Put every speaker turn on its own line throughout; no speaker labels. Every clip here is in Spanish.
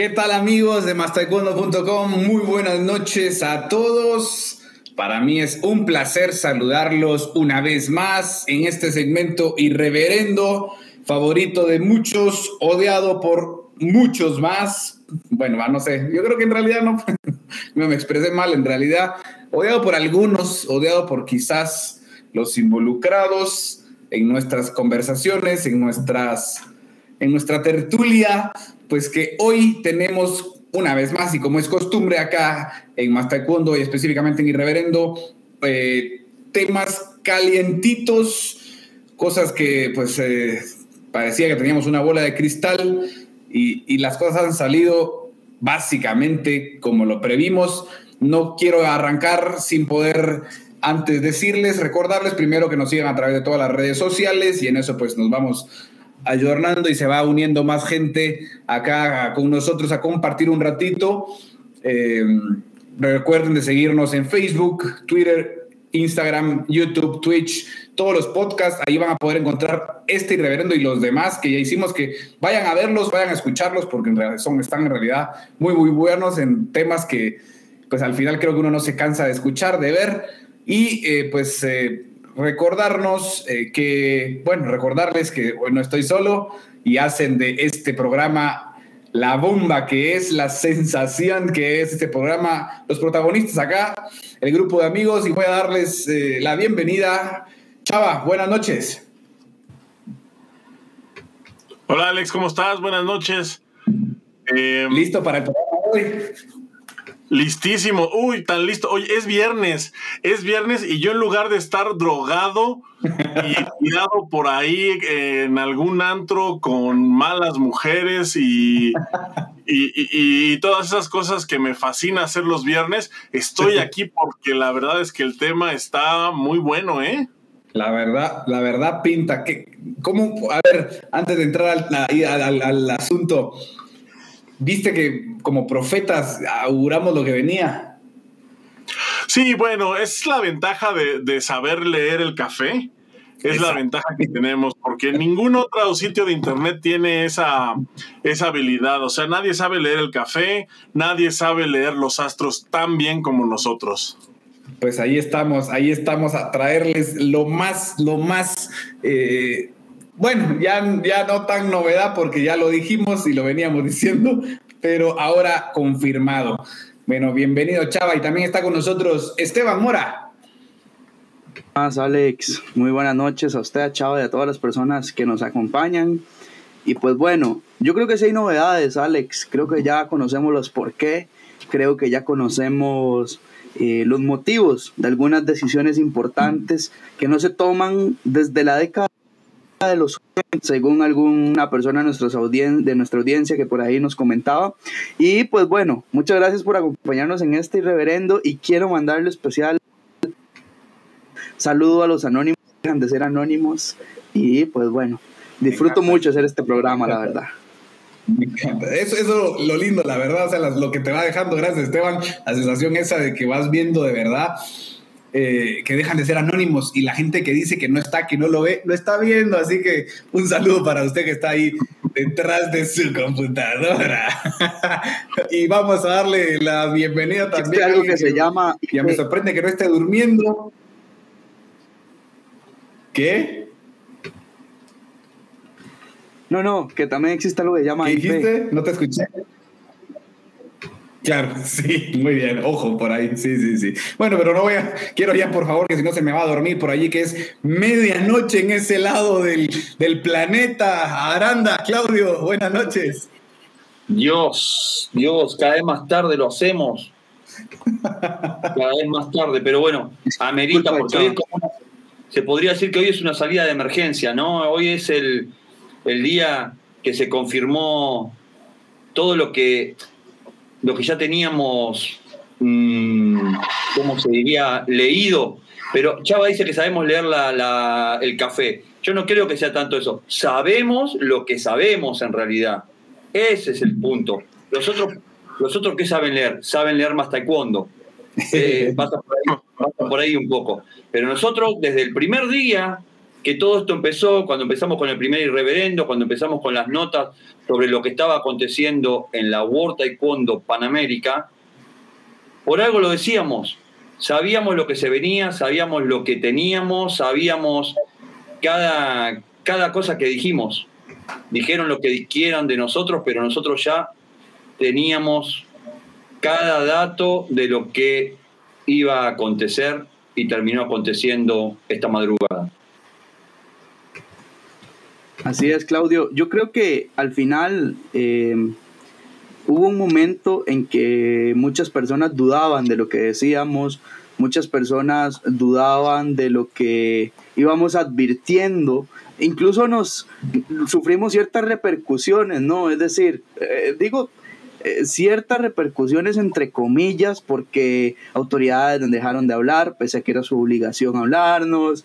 ¿Qué tal amigos de mastaekwondo.com? Muy buenas noches a todos. Para mí es un placer saludarlos una vez más en este segmento irreverendo, favorito de muchos, odiado por muchos más. Bueno, no sé, yo creo que en realidad no, me expresé mal, en realidad odiado por algunos, odiado por quizás los involucrados en nuestras conversaciones, en nuestras en nuestra tertulia, pues que hoy tenemos una vez más, y como es costumbre acá en Más y específicamente en Irreverendo, eh, temas calientitos, cosas que pues eh, parecía que teníamos una bola de cristal y, y las cosas han salido básicamente como lo previmos. No quiero arrancar sin poder antes decirles, recordarles primero que nos sigan a través de todas las redes sociales y en eso pues nos vamos ayornando y se va uniendo más gente acá con nosotros a compartir un ratito. Eh, recuerden de seguirnos en Facebook, Twitter, Instagram, YouTube, Twitch, todos los podcasts, ahí van a poder encontrar este irreverendo y los demás que ya hicimos, que vayan a verlos, vayan a escucharlos, porque en realidad son, están en realidad muy, muy buenos en temas que pues al final creo que uno no se cansa de escuchar, de ver, y eh, pues eh, recordarnos eh, que, bueno, recordarles que no estoy solo y hacen de este programa la bomba que es, la sensación que es este programa, los protagonistas acá, el grupo de amigos y voy a darles eh, la bienvenida. Chava, buenas noches.
Hola Alex, ¿cómo estás? Buenas noches.
Eh, ¿Listo para el programa hoy?
Listísimo. Uy, tan listo. Hoy es viernes. Es viernes y yo en lugar de estar drogado y tirado por ahí en algún antro con malas mujeres y, y, todas esas cosas que me fascina hacer los viernes, estoy aquí porque la verdad es que el tema está muy bueno, ¿eh?
La verdad, la verdad pinta que, ¿cómo? A ver, antes de entrar al, al asunto, viste que como profetas auguramos lo que venía.
Sí, bueno, es la ventaja de, saber leer el café. Es la ventaja que tenemos, porque ningún otro sitio de internet tiene esa, esa habilidad. O sea, nadie sabe leer el café, nadie sabe leer los astros tan bien como nosotros.
Pues ahí estamos, ahí estamos a traerles lo más, lo más eh, bueno, ya, ya no tan novedad porque ya lo dijimos y lo veníamos diciendo, pero ahora confirmado. Bueno, bienvenido Chava y también está con nosotros Esteban Mora.
Más Alex, muy buenas noches a usted, a Chava y a todas las personas que nos acompañan. Y pues bueno, yo creo que sí hay novedades, Alex. Creo que ya conocemos los por qué. Creo que ya conocemos eh, los motivos de algunas decisiones importantes que no se toman desde la década de los según alguna persona de, nuestros de nuestra audiencia que por ahí nos comentaba. Y pues bueno, muchas gracias por acompañarnos en este irreverendo y quiero mandarle especial saludo a los anónimos, dejan de ser anónimos y pues bueno, disfruto mucho hacer este programa, la verdad.
Me encanta. Eso es lo lindo, la verdad, o sea, lo que te va dejando, gracias Esteban, la sensación esa de que vas viendo de verdad eh, que dejan de ser anónimos y la gente que dice que no está, que no lo ve, lo está viendo. Así que un saludo para usted que está ahí detrás de su computadora. y vamos a darle la bienvenida también.
algo que, se llama.
Ya me sorprende que no esté durmiendo. ¿Qué?
No, no, que también existe algo que se llama.
¿Qué dijiste? No te escuché. Claro, sí, muy bien, ojo por ahí, sí, sí, sí. Bueno, pero no voy a, quiero ya por favor que si no se me va a dormir por allí, que es medianoche en ese lado del, del planeta. Aranda, Claudio, buenas noches.
Dios, Dios, cada vez más tarde lo hacemos. Cada vez más tarde, pero bueno, amerita porque hoy es como se podría decir que hoy es una salida de emergencia, ¿no? Hoy es el, el día que se confirmó todo lo que lo que ya teníamos, mmm, ¿cómo se diría?, leído. Pero Chava dice que sabemos leer el café. Yo no creo que sea tanto eso. Sabemos lo que sabemos en realidad. Ese es el punto. Los otros, los otros ¿qué saben leer? Saben leer más taekwondo. Eh, pasa, por ahí, pasa por ahí un poco. Pero nosotros, desde el primer día que todo esto empezó cuando empezamos con el primer irreverendo, cuando empezamos con las notas sobre lo que estaba aconteciendo en la World Taekwondo Panamérica. Por algo lo decíamos, sabíamos lo que se venía, sabíamos lo que teníamos, sabíamos cada, cada cosa que dijimos. Dijeron lo que quieran de nosotros, pero nosotros ya teníamos cada dato de lo que iba a acontecer y terminó aconteciendo esta madrugada.
Así es, Claudio. Yo creo que al final eh, hubo un momento en que muchas personas dudaban de lo que decíamos, muchas personas dudaban de lo que íbamos advirtiendo, incluso nos sufrimos ciertas repercusiones, ¿no? Es decir, eh, digo, eh, ciertas repercusiones entre comillas porque autoridades dejaron de hablar, pese a que era su obligación hablarnos.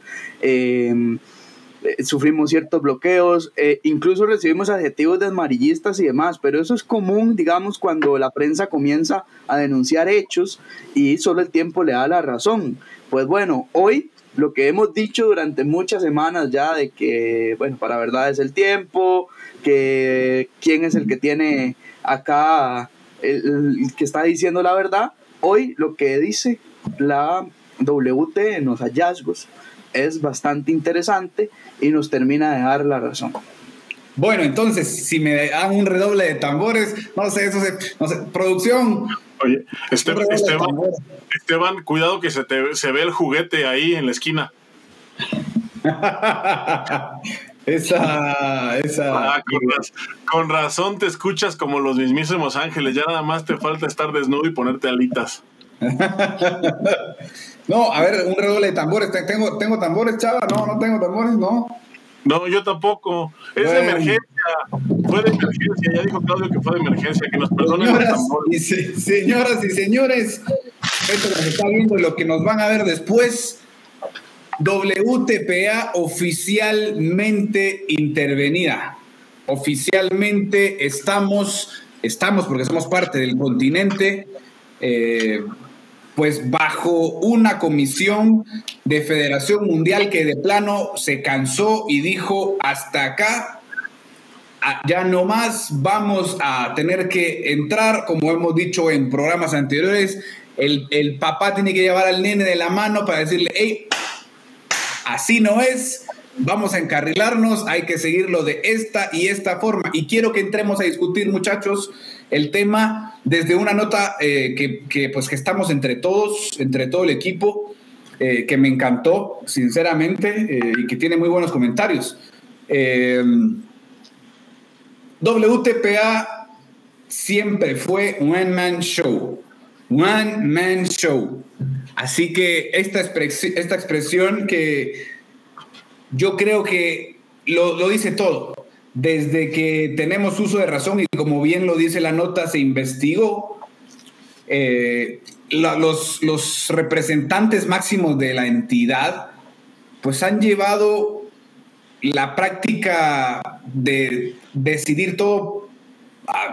Eh, sufrimos ciertos bloqueos, eh, incluso recibimos adjetivos de amarillistas y demás, pero eso es común, digamos, cuando la prensa comienza a denunciar hechos y solo el tiempo le da la razón. Pues bueno, hoy lo que hemos dicho durante muchas semanas ya de que, bueno, para verdad es el tiempo, que quién es el que tiene acá, el, el que está diciendo la verdad, hoy lo que dice la WT en los hallazgos es bastante interesante y nos termina de dar la razón.
Bueno, entonces, si me dan un redoble de tambores, no sé, eso se, no sé, producción.
Oye, Esteban, Esteban, Esteban, cuidado que se, te, se ve el juguete ahí en la esquina.
esa, esa.
Ah, con, raz con, razón te escuchas como los mismísimos ángeles. Ya nada más te falta estar desnudo y ponerte alitas.
No, a ver, un redoble de tambores. ¿Tengo, tengo tambores, chava? No, no tengo tambores, no.
No, yo tampoco. Es bueno. de emergencia. Fue de emergencia. Ya dijo Claudio que fue de emergencia. Que nos perdonen
señoras los tambores. Y se, señoras y señores, esto que se está viendo y lo que nos van a ver después. WTPA oficialmente intervenida. Oficialmente estamos, estamos porque somos parte del continente. Eh, pues bajo una comisión de Federación Mundial que de plano se cansó y dijo hasta acá, ya no más vamos a tener que entrar, como hemos dicho en programas anteriores, el, el papá tiene que llevar al nene de la mano para decirle, hey, así no es, vamos a encarrilarnos, hay que seguirlo de esta y esta forma. Y quiero que entremos a discutir, muchachos, el tema desde una nota eh, que, pues, que estamos entre todos, entre todo el equipo, eh, que me encantó, sinceramente, eh, y que tiene muy buenos comentarios. WTPA siempre fue One Man Show. One Man Show. Así que esta, expresi esta expresión que yo creo que lo, lo dice todo desde que tenemos uso de razón y como bien lo dice la nota, se investigó, eh, los, los, representantes máximos de la entidad, pues han llevado la práctica de decidir todo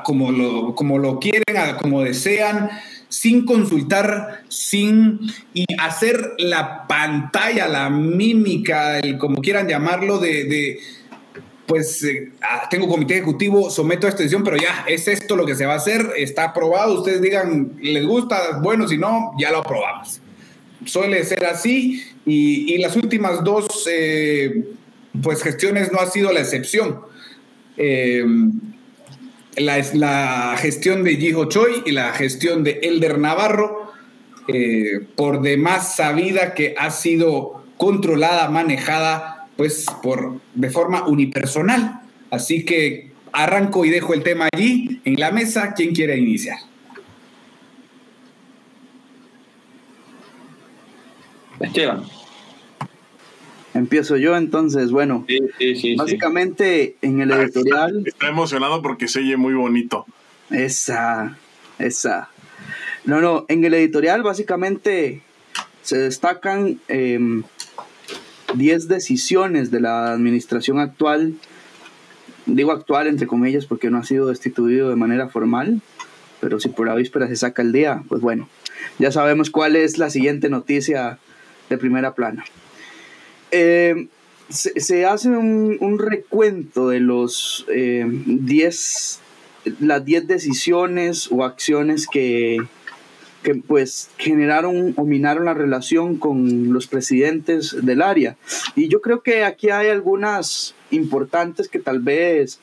como, lo, como lo quieren, como desean, sin consultar, sin y hacer la pantalla, la mímica, el, como quieran llamarlo, de pues eh, ah, tengo comité ejecutivo, someto a esta decisión, pero ya es esto lo que se va a hacer, está aprobado, ustedes digan, les gusta, bueno, si no, ya lo aprobamos. Suele ser así y, las últimas dos eh, pues gestiones no ha sido la excepción. Eh, la, la, gestión de Jiho Choi y la gestión de Elder Navarro, por demás sabida que ha sido controlada, manejada pues por de forma unipersonal. Así que arranco y dejo el tema allí en la mesa. ¿Quién quiere iniciar?
Esteban.
Empiezo yo entonces, bueno,
sí, sí, sí,
básicamente en el editorial...
Está, está, emocionado porque se oye muy bonito.
Esa, esa. No, no, en el editorial básicamente se destacan eh, 10 decisiones de la administración actual, digo actual entre comillas porque no ha sido destituido de manera formal, pero si por la víspera se saca el día, pues bueno, ya sabemos cuál es la siguiente noticia de primera plana. Eh, se, hace un, recuento de los 10, eh, las 10 decisiones o acciones que, que pues generaron o minaron la relación con los presidentes del área. Y yo creo que aquí hay algunas importantes que tal vez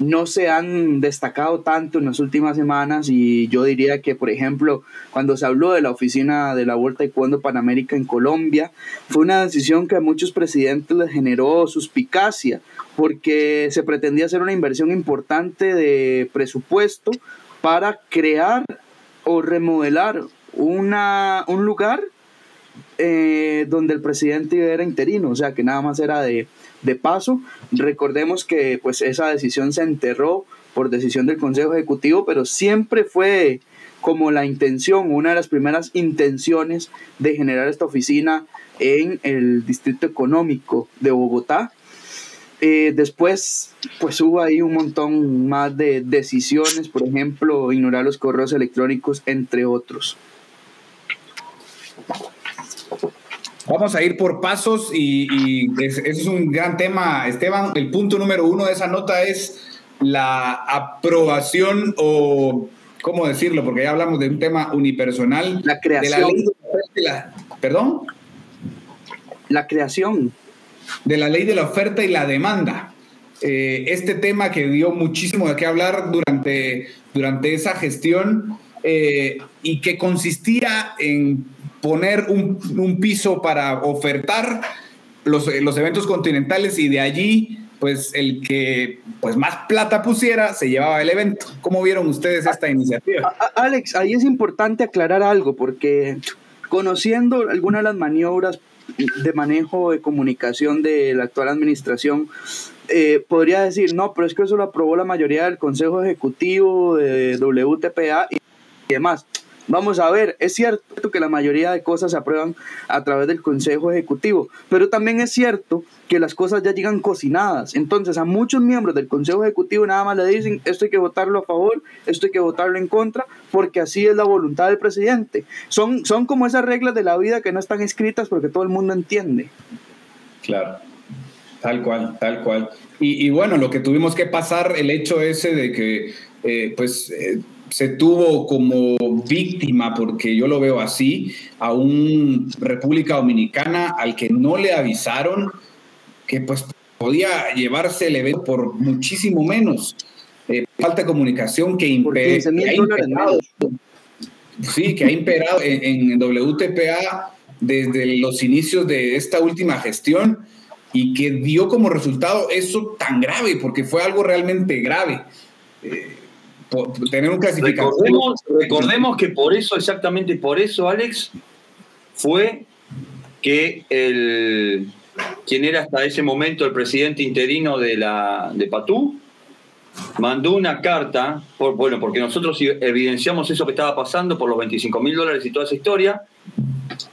no se han destacado tanto en las últimas semanas y yo diría que, por ejemplo, cuando se habló de la oficina de la Vuelta y Cuando Panamérica en Colombia, fue una decisión que a muchos presidentes les generó suspicacia porque se pretendía hacer una inversión importante de presupuesto para crear o remodelar una, un lugar eh, donde el presidente era interino, o sea que nada más era de, de paso. Recordemos que pues esa decisión se enterró por decisión del Consejo Ejecutivo, pero siempre fue como la intención, una de las primeras intenciones de generar esta oficina en el Distrito Económico de Bogotá. Eh, después, pues hubo ahí un montón más de decisiones, por ejemplo, ignorar los correos electrónicos, entre otros.
Vamos a ir por pasos y, ese es un gran tema, Esteban. El punto número uno de esa nota es la aprobación o, ¿cómo decirlo? Porque ya hablamos de un tema unipersonal.
La creación.
De la ¿Perdón?
La creación.
De la ley de la oferta y la demanda. Eh, este tema que dio muchísimo de qué hablar durante, durante esa gestión eh, y que consistía en poner un, piso para ofertar los, los, eventos continentales y de allí, pues el que pues más plata pusiera se llevaba el evento. ¿Cómo vieron ustedes esta iniciativa?
Alex, ahí es importante aclarar algo porque conociendo algunas de las maniobras de manejo de comunicación de la actual administración, eh, podría decir, no, pero es que eso lo aprobó la mayoría del Consejo Ejecutivo de WTPA y demás. Vamos a ver, es cierto que la mayoría de cosas se aprueban a través del Consejo Ejecutivo, pero también es cierto que las cosas ya llegan cocinadas. Entonces a muchos miembros del Consejo Ejecutivo nada más le dicen, esto hay que votarlo a favor, esto hay que votarlo en contra, porque así es la voluntad del presidente. Son, son como esas reglas de la vida que no están escritas porque todo el mundo entiende.
Claro, tal cual, tal cual. Y, bueno, lo que tuvimos que pasar, el hecho ese de que, eh, pues... Eh, se tuvo como víctima, porque yo lo veo así, a un República Dominicana al que no le avisaron que pues podía llevarse el evento por muchísimo menos. Eh, falta de comunicación que, imper, ha imperado, sí, que ha imperado en, en, WTPA desde los inicios de esta última gestión y que dio como resultado eso tan grave, porque fue algo realmente grave. Eh, tener un clasificador.
Recordemos, que por eso, exactamente por eso, Alex, fue que el quien era hasta ese momento el presidente interino de la de Patú mandó una carta, por, bueno, porque nosotros evidenciamos eso que estaba pasando por los 25 mil dólares y toda esa historia,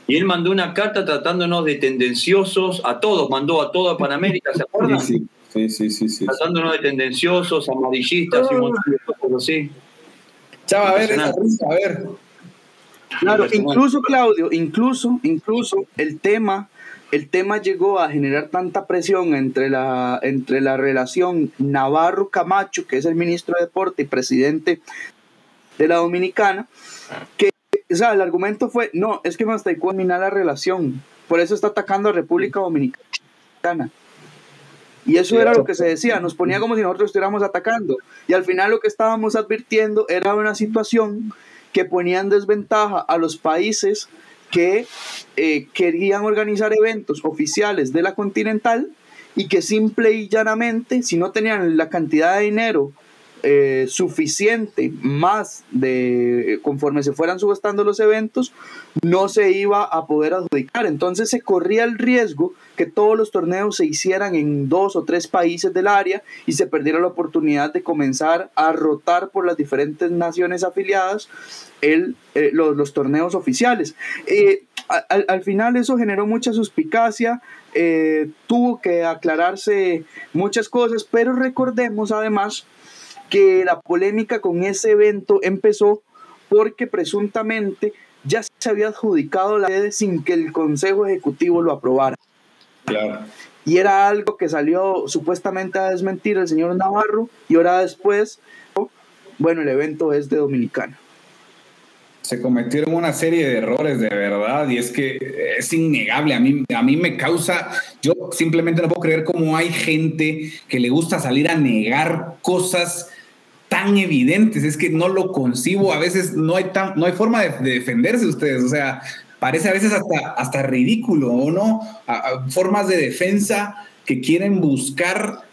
y él mandó una carta tratándonos de tendenciosos, a todos, mandó a toda Panamérica, ¿se acuerdan?
Sí, Sí, sí, sí.
Tratándonos de tendenciosos, amarillistas y cosas así.
Chava, a ver, esa risa, a ver.
Claro, incluso Claudio, incluso, incluso el tema, el tema llegó a generar tanta presión entre la, entre la relación Navarro Camacho, que es el ministro de Deporte y presidente de la Dominicana, que o sea, el argumento fue, no, es que Mastaicó mina la relación, por eso está atacando a República Dominicana. Y eso era lo que se decía, nos ponía como si nosotros estuviéramos atacando. Y al final lo que estábamos advirtiendo era una situación que ponía en desventaja a los países que eh, querían organizar eventos oficiales de la Continental y que simple y llanamente, si no tenían la cantidad de dinero eh, suficiente más de conforme se fueran subastando los eventos, no se iba a poder adjudicar. Entonces se corría el riesgo que todos los torneos se hicieran en dos o tres países del área y se perdiera la oportunidad de comenzar a rotar por las diferentes naciones afiliadas el, eh, los, torneos oficiales. Eh, al, final eso generó mucha suspicacia, tuvo que aclararse muchas cosas, pero recordemos además que la polémica con ese evento empezó porque presuntamente ya se había adjudicado la sede sin que el Consejo Ejecutivo lo aprobara.
Claro.
y era algo que salió supuestamente a desmentir el señor Navarro y ahora después, bueno, el evento es de Dominicana.
Se cometieron una serie de errores de verdad y es que es innegable. A mí, a mí me causa, yo simplemente no puedo creer cómo hay gente que le gusta salir a negar cosas tan evidentes. Es que no lo concibo. A veces no hay, tan, no hay forma de, de defenderse ustedes. O sea, parece a veces hasta, hasta ridículo, ¿o no? formas de defensa que quieren buscar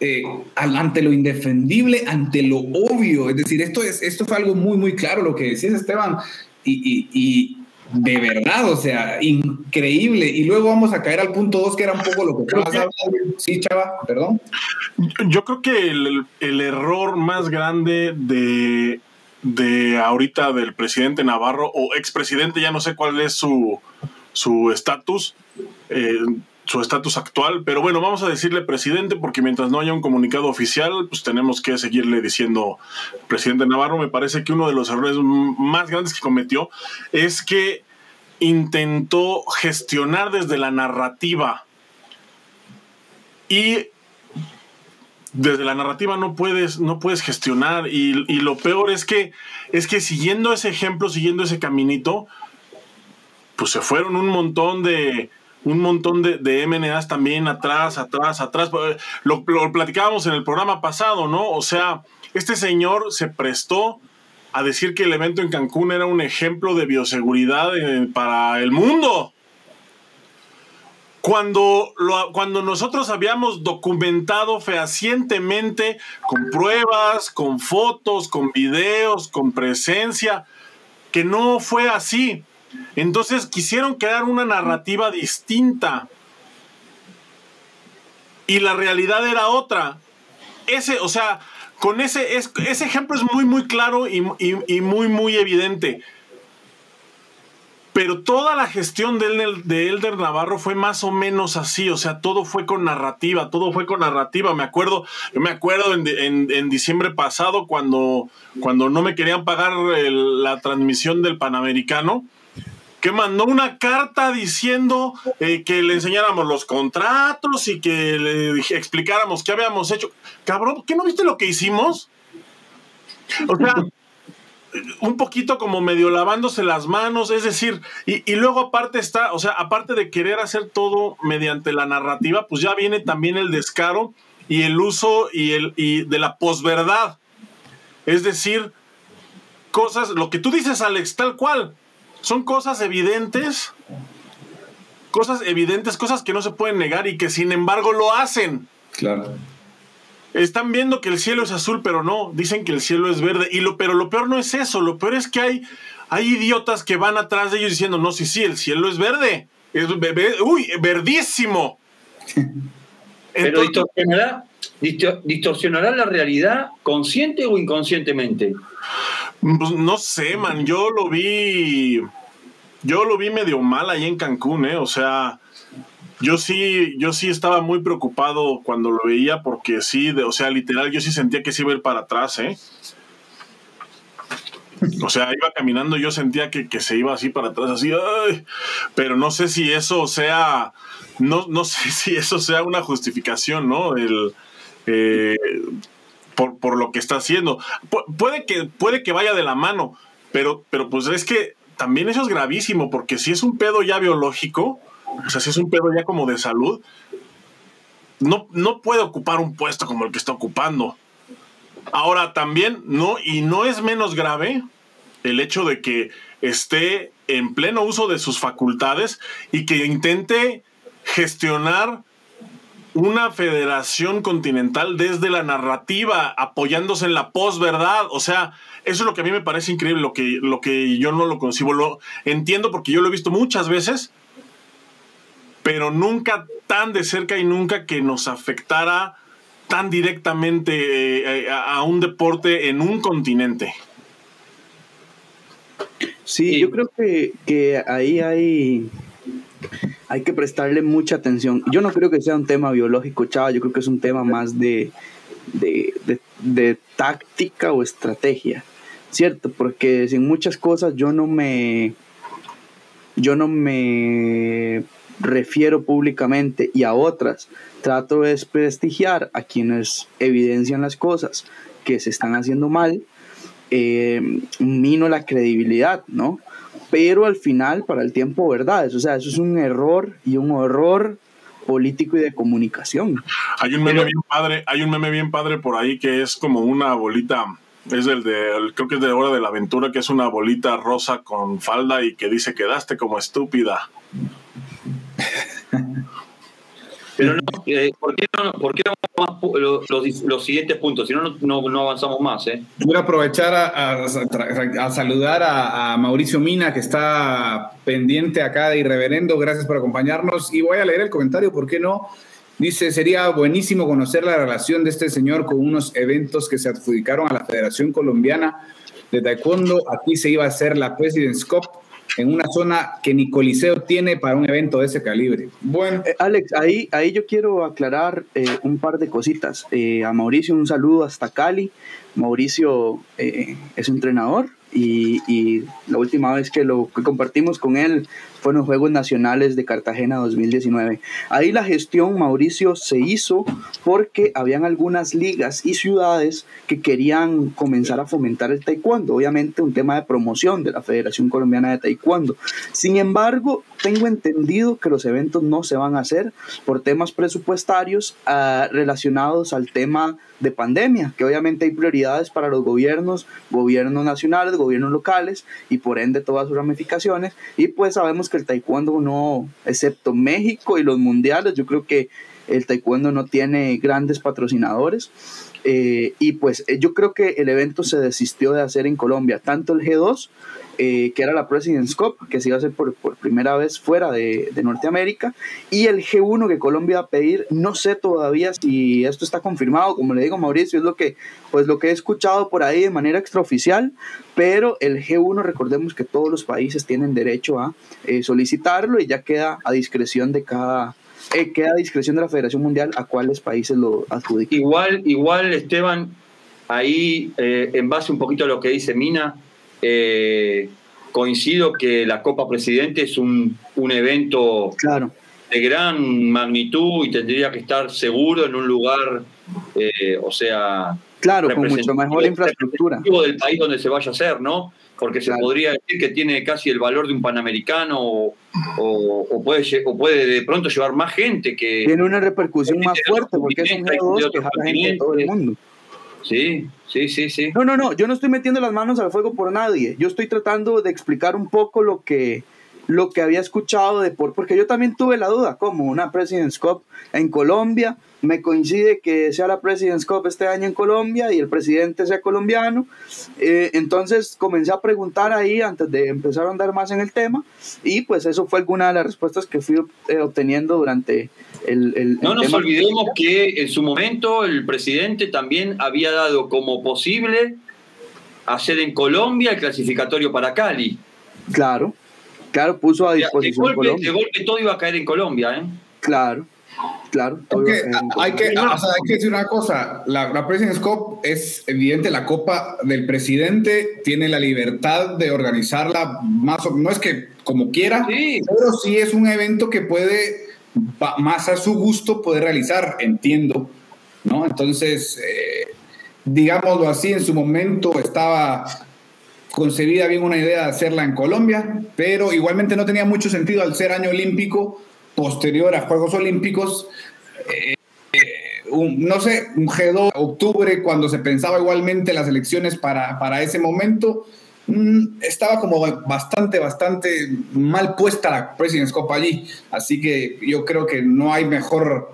eh, ante lo indefendible, ante lo obvio. Es decir, esto, es, esto fue algo muy, muy claro lo que decías, Esteban, y, de verdad, o sea, increíble. Y luego vamos a caer al punto 2, que era un poco lo que estabas hablando. Sí, Chava, perdón.
Yo creo que el, el error más grande de de ahorita del presidente Navarro o expresidente, ya no sé cuál es su estatus, eh, su estatus actual, pero bueno, vamos a decirle presidente porque mientras no haya un comunicado oficial, pues tenemos que seguirle diciendo presidente Navarro. Me parece que uno de los errores más grandes que cometió es que intentó gestionar desde la narrativa y desde la narrativa no puedes, no puedes gestionar. Y, lo peor es que, es que siguiendo ese ejemplo, siguiendo ese caminito, pues se fueron un montón de, un montón de, de MNAs también atrás, atrás, atrás. Lo, lo, platicábamos en el programa pasado, ¿no? O sea, este señor se prestó a decir que el evento en Cancún era un ejemplo de bioseguridad eh, para el mundo. Cuando, lo, cuando nosotros habíamos documentado fehacientemente con pruebas, con fotos, con videos, con presencia, que no fue así. Entonces quisieron crear una narrativa distinta. Y la realidad era otra. Ese, o sea, con ese, ese ejemplo es muy, muy claro y, y muy, muy evidente. Pero toda la gestión de, de Elder Navarro fue más o menos así, o sea, todo fue con narrativa, todo fue con narrativa. Me acuerdo, yo me acuerdo en, diciembre pasado cuando, cuando no me querían pagar la transmisión del Panamericano, que mandó una carta diciendo eh, que le enseñáramos los contratos y que le explicáramos qué habíamos hecho. Cabrón, ¿qué no viste lo que hicimos? O sea, un poquito como medio lavándose las manos, es decir, y, luego aparte está, o sea, aparte de querer hacer todo mediante la narrativa, pues ya viene también el descaro y el uso y, el, y de la posverdad. Es decir, cosas, lo que tú dices, Alex, tal cual, son cosas evidentes, cosas evidentes, cosas que no se pueden negar y que sin embargo lo hacen.
Claro.
Están viendo que el cielo es azul, pero no, dicen que el cielo es verde. Y lo, pero lo peor no es eso, lo peor es que hay, hay idiotas que van atrás de ellos diciendo, no, sí, sí, el cielo es verde. Es, uy, verdísimo.
pero distorsionará, distorsionará la realidad consciente o inconscientemente.
Pues no sé, man, yo lo vi, yo lo vi medio mal ahí en Cancún, ¿eh? O sea, yo sí, yo sí estaba muy preocupado cuando lo veía porque sí, o sea, literal, yo sí sentía que se iba a ir para atrás, ¿eh? O sea, iba caminando, yo sentía que, se iba así para atrás, así, pero no sé si eso sea, no, no sé si eso sea una justificación, ¿no? El, eh, por, por, lo que está haciendo. puede, que, puede que vaya de la mano, pero, pero pues es que también eso es gravísimo, porque si es un pedo ya biológico, o sea, si es un pedo ya como de salud, no, no puede ocupar un puesto como el que está ocupando. Ahora también, no, y no es menos grave el hecho de que esté en pleno uso de sus facultades y que intente gestionar una federación continental desde la narrativa, apoyándose en la posverdad. O sea, eso es lo que a mí me parece increíble, lo que, lo que yo no lo concibo. Lo entiendo porque yo lo he visto muchas veces pero nunca tan de cerca y nunca que nos afectara tan directamente eh, a, un deporte en un continente.
Sí, yo creo que, ahí hay, hay que prestarle mucha atención. Yo no creo que sea un tema biológico, chava, yo creo que es un tema más de, de táctica o estrategia, ¿cierto? Porque sin muchas cosas yo no me, yo no me refiero públicamente y a otras trato de desprestigiar a quienes evidencian las cosas que se están haciendo mal, eh, mino la credibilidad, ¿no? Pero al final, para el tiempo, verdades. O sea, eso es un error y un horror político y de comunicación.
Hay un meme bien padre, hay un meme bien padre por ahí que es como una bolita, es el de, creo que es de Hora de la Aventura, que es una bolita rosa con falda y que dice quedaste como estúpida.
Pero no, eh, ¿por qué no, por qué no los, siguientes puntos? Si no, no, avanzamos más. ¿eh?
A aprovechar a, a, saludar a, Mauricio Mina, que está pendiente acá de Irreverendo. Gracias por acompañarnos. Y voy a leer el comentario, ¿por qué no? Dice, sería buenísimo conocer la relación de este señor con unos eventos que se adjudicaron a la Federación Colombiana de Taekwondo. Aquí se iba a hacer la President's Cup en una zona que ni Coliseo tiene para un evento de ese calibre.
Bueno, eh, Alex, ahí, ahí yo quiero aclarar eh, un par de cositas. Eh, a Mauricio un saludo hasta Cali. Mauricio es entrenador y, y, la última vez que lo que compartimos con él fueron los Juegos Nacionales de Cartagena 2019. Ahí la gestión, Mauricio, se hizo porque habían algunas ligas y ciudades que querían comenzar a fomentar el taekwondo, obviamente un tema de promoción de la Federación Colombiana de Taekwondo. Sin embargo, tengo entendido que los eventos no se van a hacer por temas presupuestarios uh, relacionados al tema de pandemia, que obviamente hay prioridades para los gobiernos, gobiernos nacionales, gobiernos locales y por ende todas sus ramificaciones. Y pues sabemos que el taekwondo no, excepto México y los mundiales, yo creo que el taekwondo no tiene grandes patrocinadores. Eh, y pues eh, yo creo que el evento se desistió de hacer en Colombia, tanto el G2 eh, que era la President's Cup, que se iba a hacer por, primera vez fuera de, de, Norteamérica, y el G1 que Colombia va a pedir, no sé todavía si esto está confirmado, como le digo Mauricio, es lo que, pues lo que he escuchado por ahí de manera extraoficial, pero el G1 recordemos que todos los países tienen derecho a eh, solicitarlo y ya queda a discreción de cada, eh, queda a discreción de la Federación Mundial a cuáles países lo adjudican.
Igual, igual Esteban, ahí en base un poquito a lo que dice Mina, eh, coincido que la Copa Presidente es un, un evento
claro.
de gran magnitud y tendría que estar seguro en un lugar, eh, o sea...
Claro, con mucho mejor infraestructura.
del país donde se vaya a hacer, ¿no? Porque se podría decir que tiene casi el valor de un panamericano o, o, puede, o puede de pronto llevar más gente que...
Tiene una repercusión más fuerte porque es un G2 que gente de todo el mundo.
Sí, sí, sí, sí.
No, no, no, yo no estoy metiendo las manos al fuego por nadie. Yo estoy tratando de explicar un poco lo que, lo que había escuchado de por, porque yo también tuve la duda, como una President's Cup en Colombia, me coincide que sea la President's Cup este año en Colombia y el presidente sea colombiano. Eh, entonces comencé a preguntar ahí antes de empezar a andar más en el tema y pues eso fue alguna de las respuestas que fui eh, obteniendo durante
no nos olvidemos que en su momento el presidente también había dado como posible hacer en Colombia el clasificatorio para Cali.
Claro, claro, puso a disposición.
De golpe, de golpe todo iba a caer en Colombia, ¿eh?
Claro. Claro,
hay, que, decir una cosa, la, la President's Cup es evidente, la copa del presidente tiene la libertad de organizarla más o no es que como quiera, pero sí es un evento que puede más a su gusto poder realizar, entiendo, ¿no? Entonces, eh, digámoslo así, en su momento estaba concebida bien una idea de hacerla en Colombia, pero igualmente no tenía mucho sentido al ser año olímpico posterior a Juegos Olímpicos. Eh, no sé, un G2 octubre, cuando se pensaba igualmente las elecciones para, para ese momento, Mm, estaba como bastante, bastante mal puesta la President's Cup allí. Así que yo creo que no hay mejor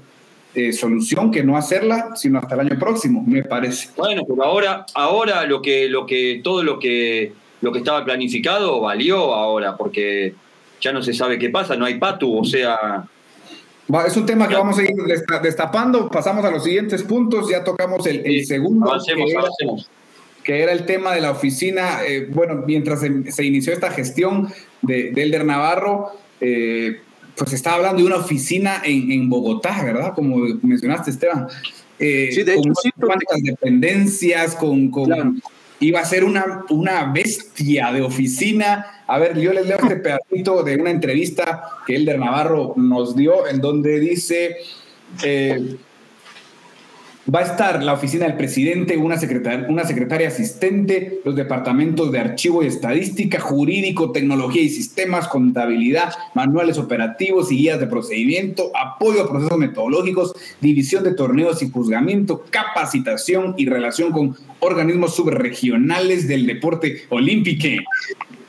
eh, solución que no hacerla, sino hasta el año próximo, me parece.
Bueno, pero ahora, ahora lo que, lo que, todo lo que, lo que estaba planificado valió ahora, porque ya no se sabe qué pasa, no hay patu, o sea.
Es un tema que vamos a ir destapando. Pasamos a los siguientes puntos. Ya tocamos el, segundo.
Avancemos, avancemos
que era el tema de la oficina, eh, bueno, mientras se, inició esta gestión de, Elder Navarro, eh, pues estaba hablando de una oficina en, Bogotá, ¿verdad? Como mencionaste, Esteban.
Eh, sí, de hecho,
con dependencias, con, con iba a ser una, una bestia de oficina. A ver, yo les leo este pedacito de una entrevista que Elder Navarro nos dio, en donde dice, eh, Va a estar la oficina del presidente, una secretaria, una secretaria asistente, los departamentos de archivo y estadística, jurídico, tecnología y sistemas, contabilidad, manuales operativos y guías de procedimiento, apoyo a procesos metodológicos, división de torneos y juzgamiento, capacitación y relación con organismos subregionales del deporte olímpico.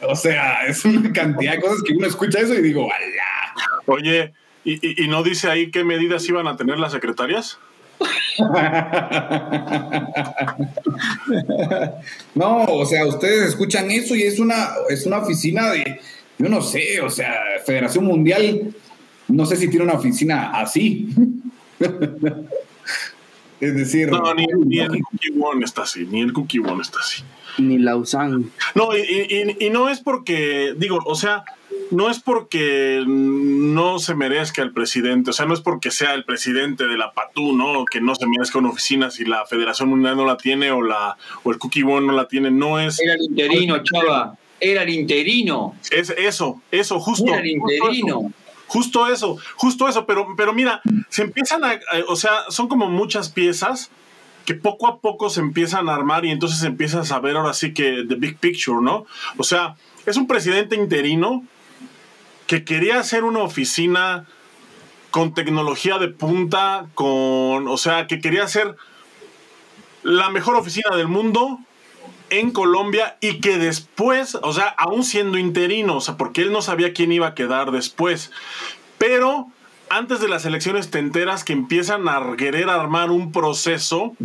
O sea, es una cantidad de cosas que uno escucha eso y digo, ¡Hala!
Oye, ¿y, y no dice ahí qué medidas iban a tener las secretarias?
no, o sea, ustedes escuchan eso y es una, es una oficina de, yo no sé, o sea, Federación Mundial, no sé si tiene una oficina así. es decir,
no, ni, ni el Cookie One está así, ni el Cookie One está así.
Ni Lausanne.
No, y, y, y no es porque, digo, o sea, no es porque no se merezca el presidente, o sea, no es porque sea el presidente de la PATU, ¿no? Que no se merezca una oficina si la Federación Mundial no la tiene o, la, o el Cookie One no la tiene, no es...
Era el interino, chava, era el interino.
Es eso, eso, justo.
Era el interino.
Justo eso, justo eso, pero, pero mira, se empiezan a, o sea, son como muchas piezas que poco a poco se empiezan a armar y entonces empiezas a ver ahora sí que the big picture, ¿no? O sea, es un presidente interino que quería hacer una oficina con tecnología de punta, con, o sea, que quería hacer la mejor oficina del mundo en Colombia y que después, o sea, aún siendo interino, o sea, porque él no sabía quién iba a quedar después, pero antes de las elecciones tenteras que empiezan a querer armar un proceso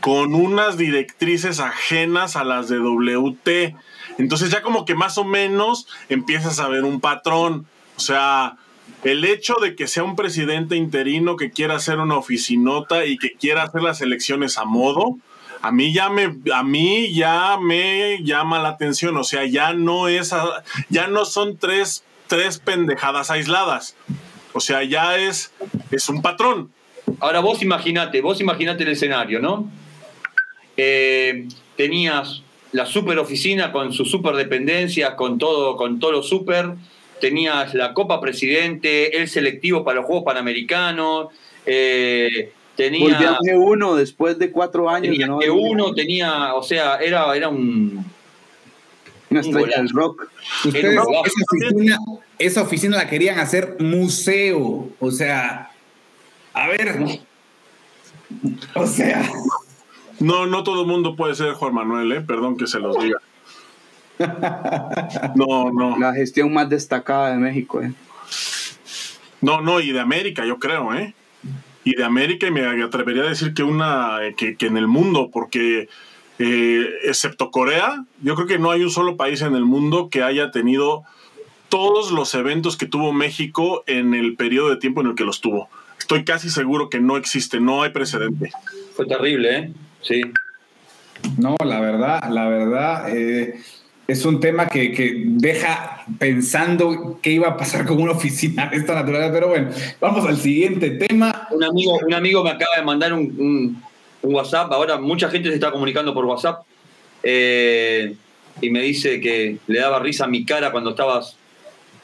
con unas directrices ajenas a las de WT. Entonces ya como que más o menos empiezas a ver un patrón. O sea, el hecho de que sea un presidente interino que quiera hacer una oficinota y que quiera hacer las elecciones a modo, a mí ya me, a mí ya me llama la atención. O sea, ya no es, ya no son tres, tres pendejadas aisladas. O sea, ya es, es un patrón.
Ahora vos imaginate, vos imaginate el escenario, ¿no? Eh, tenías la super oficina con sus super dependencias, con todo, con todo lo super. Tenías la Copa Presidente, el selectivo para los Juegos Panamericanos. Eh, tenía
uno después de cuatro años.
Tenía
¿no?
que uno tenía, o sea, era, era un.
Una estrella del rock.
Ustedes, esa, oficina, esa oficina la querían hacer museo. O sea, a ver. O sea.
No, no todo el mundo puede ser Juan Manuel, ¿eh? perdón que se los diga. No, no.
La gestión más destacada de México. ¿eh?
No, no, y de América, yo creo, ¿eh? Y de América, y me atrevería a decir que una, que, que en el mundo, porque eh, excepto Corea, yo creo que no hay un solo país en el mundo que haya tenido todos los eventos que tuvo México en el periodo de tiempo en el que los tuvo. Estoy casi seguro que no existe, no hay precedente.
Fue terrible, ¿eh? Sí.
No, la verdad, la verdad, eh, es un tema que, que, deja pensando qué iba a pasar con una oficina de esta naturaleza, pero bueno, vamos al siguiente tema.
Un amigo, un amigo me acaba de mandar un, un, un WhatsApp, ahora mucha gente se está comunicando por WhatsApp, eh, y me dice que le daba risa a mi cara cuando estabas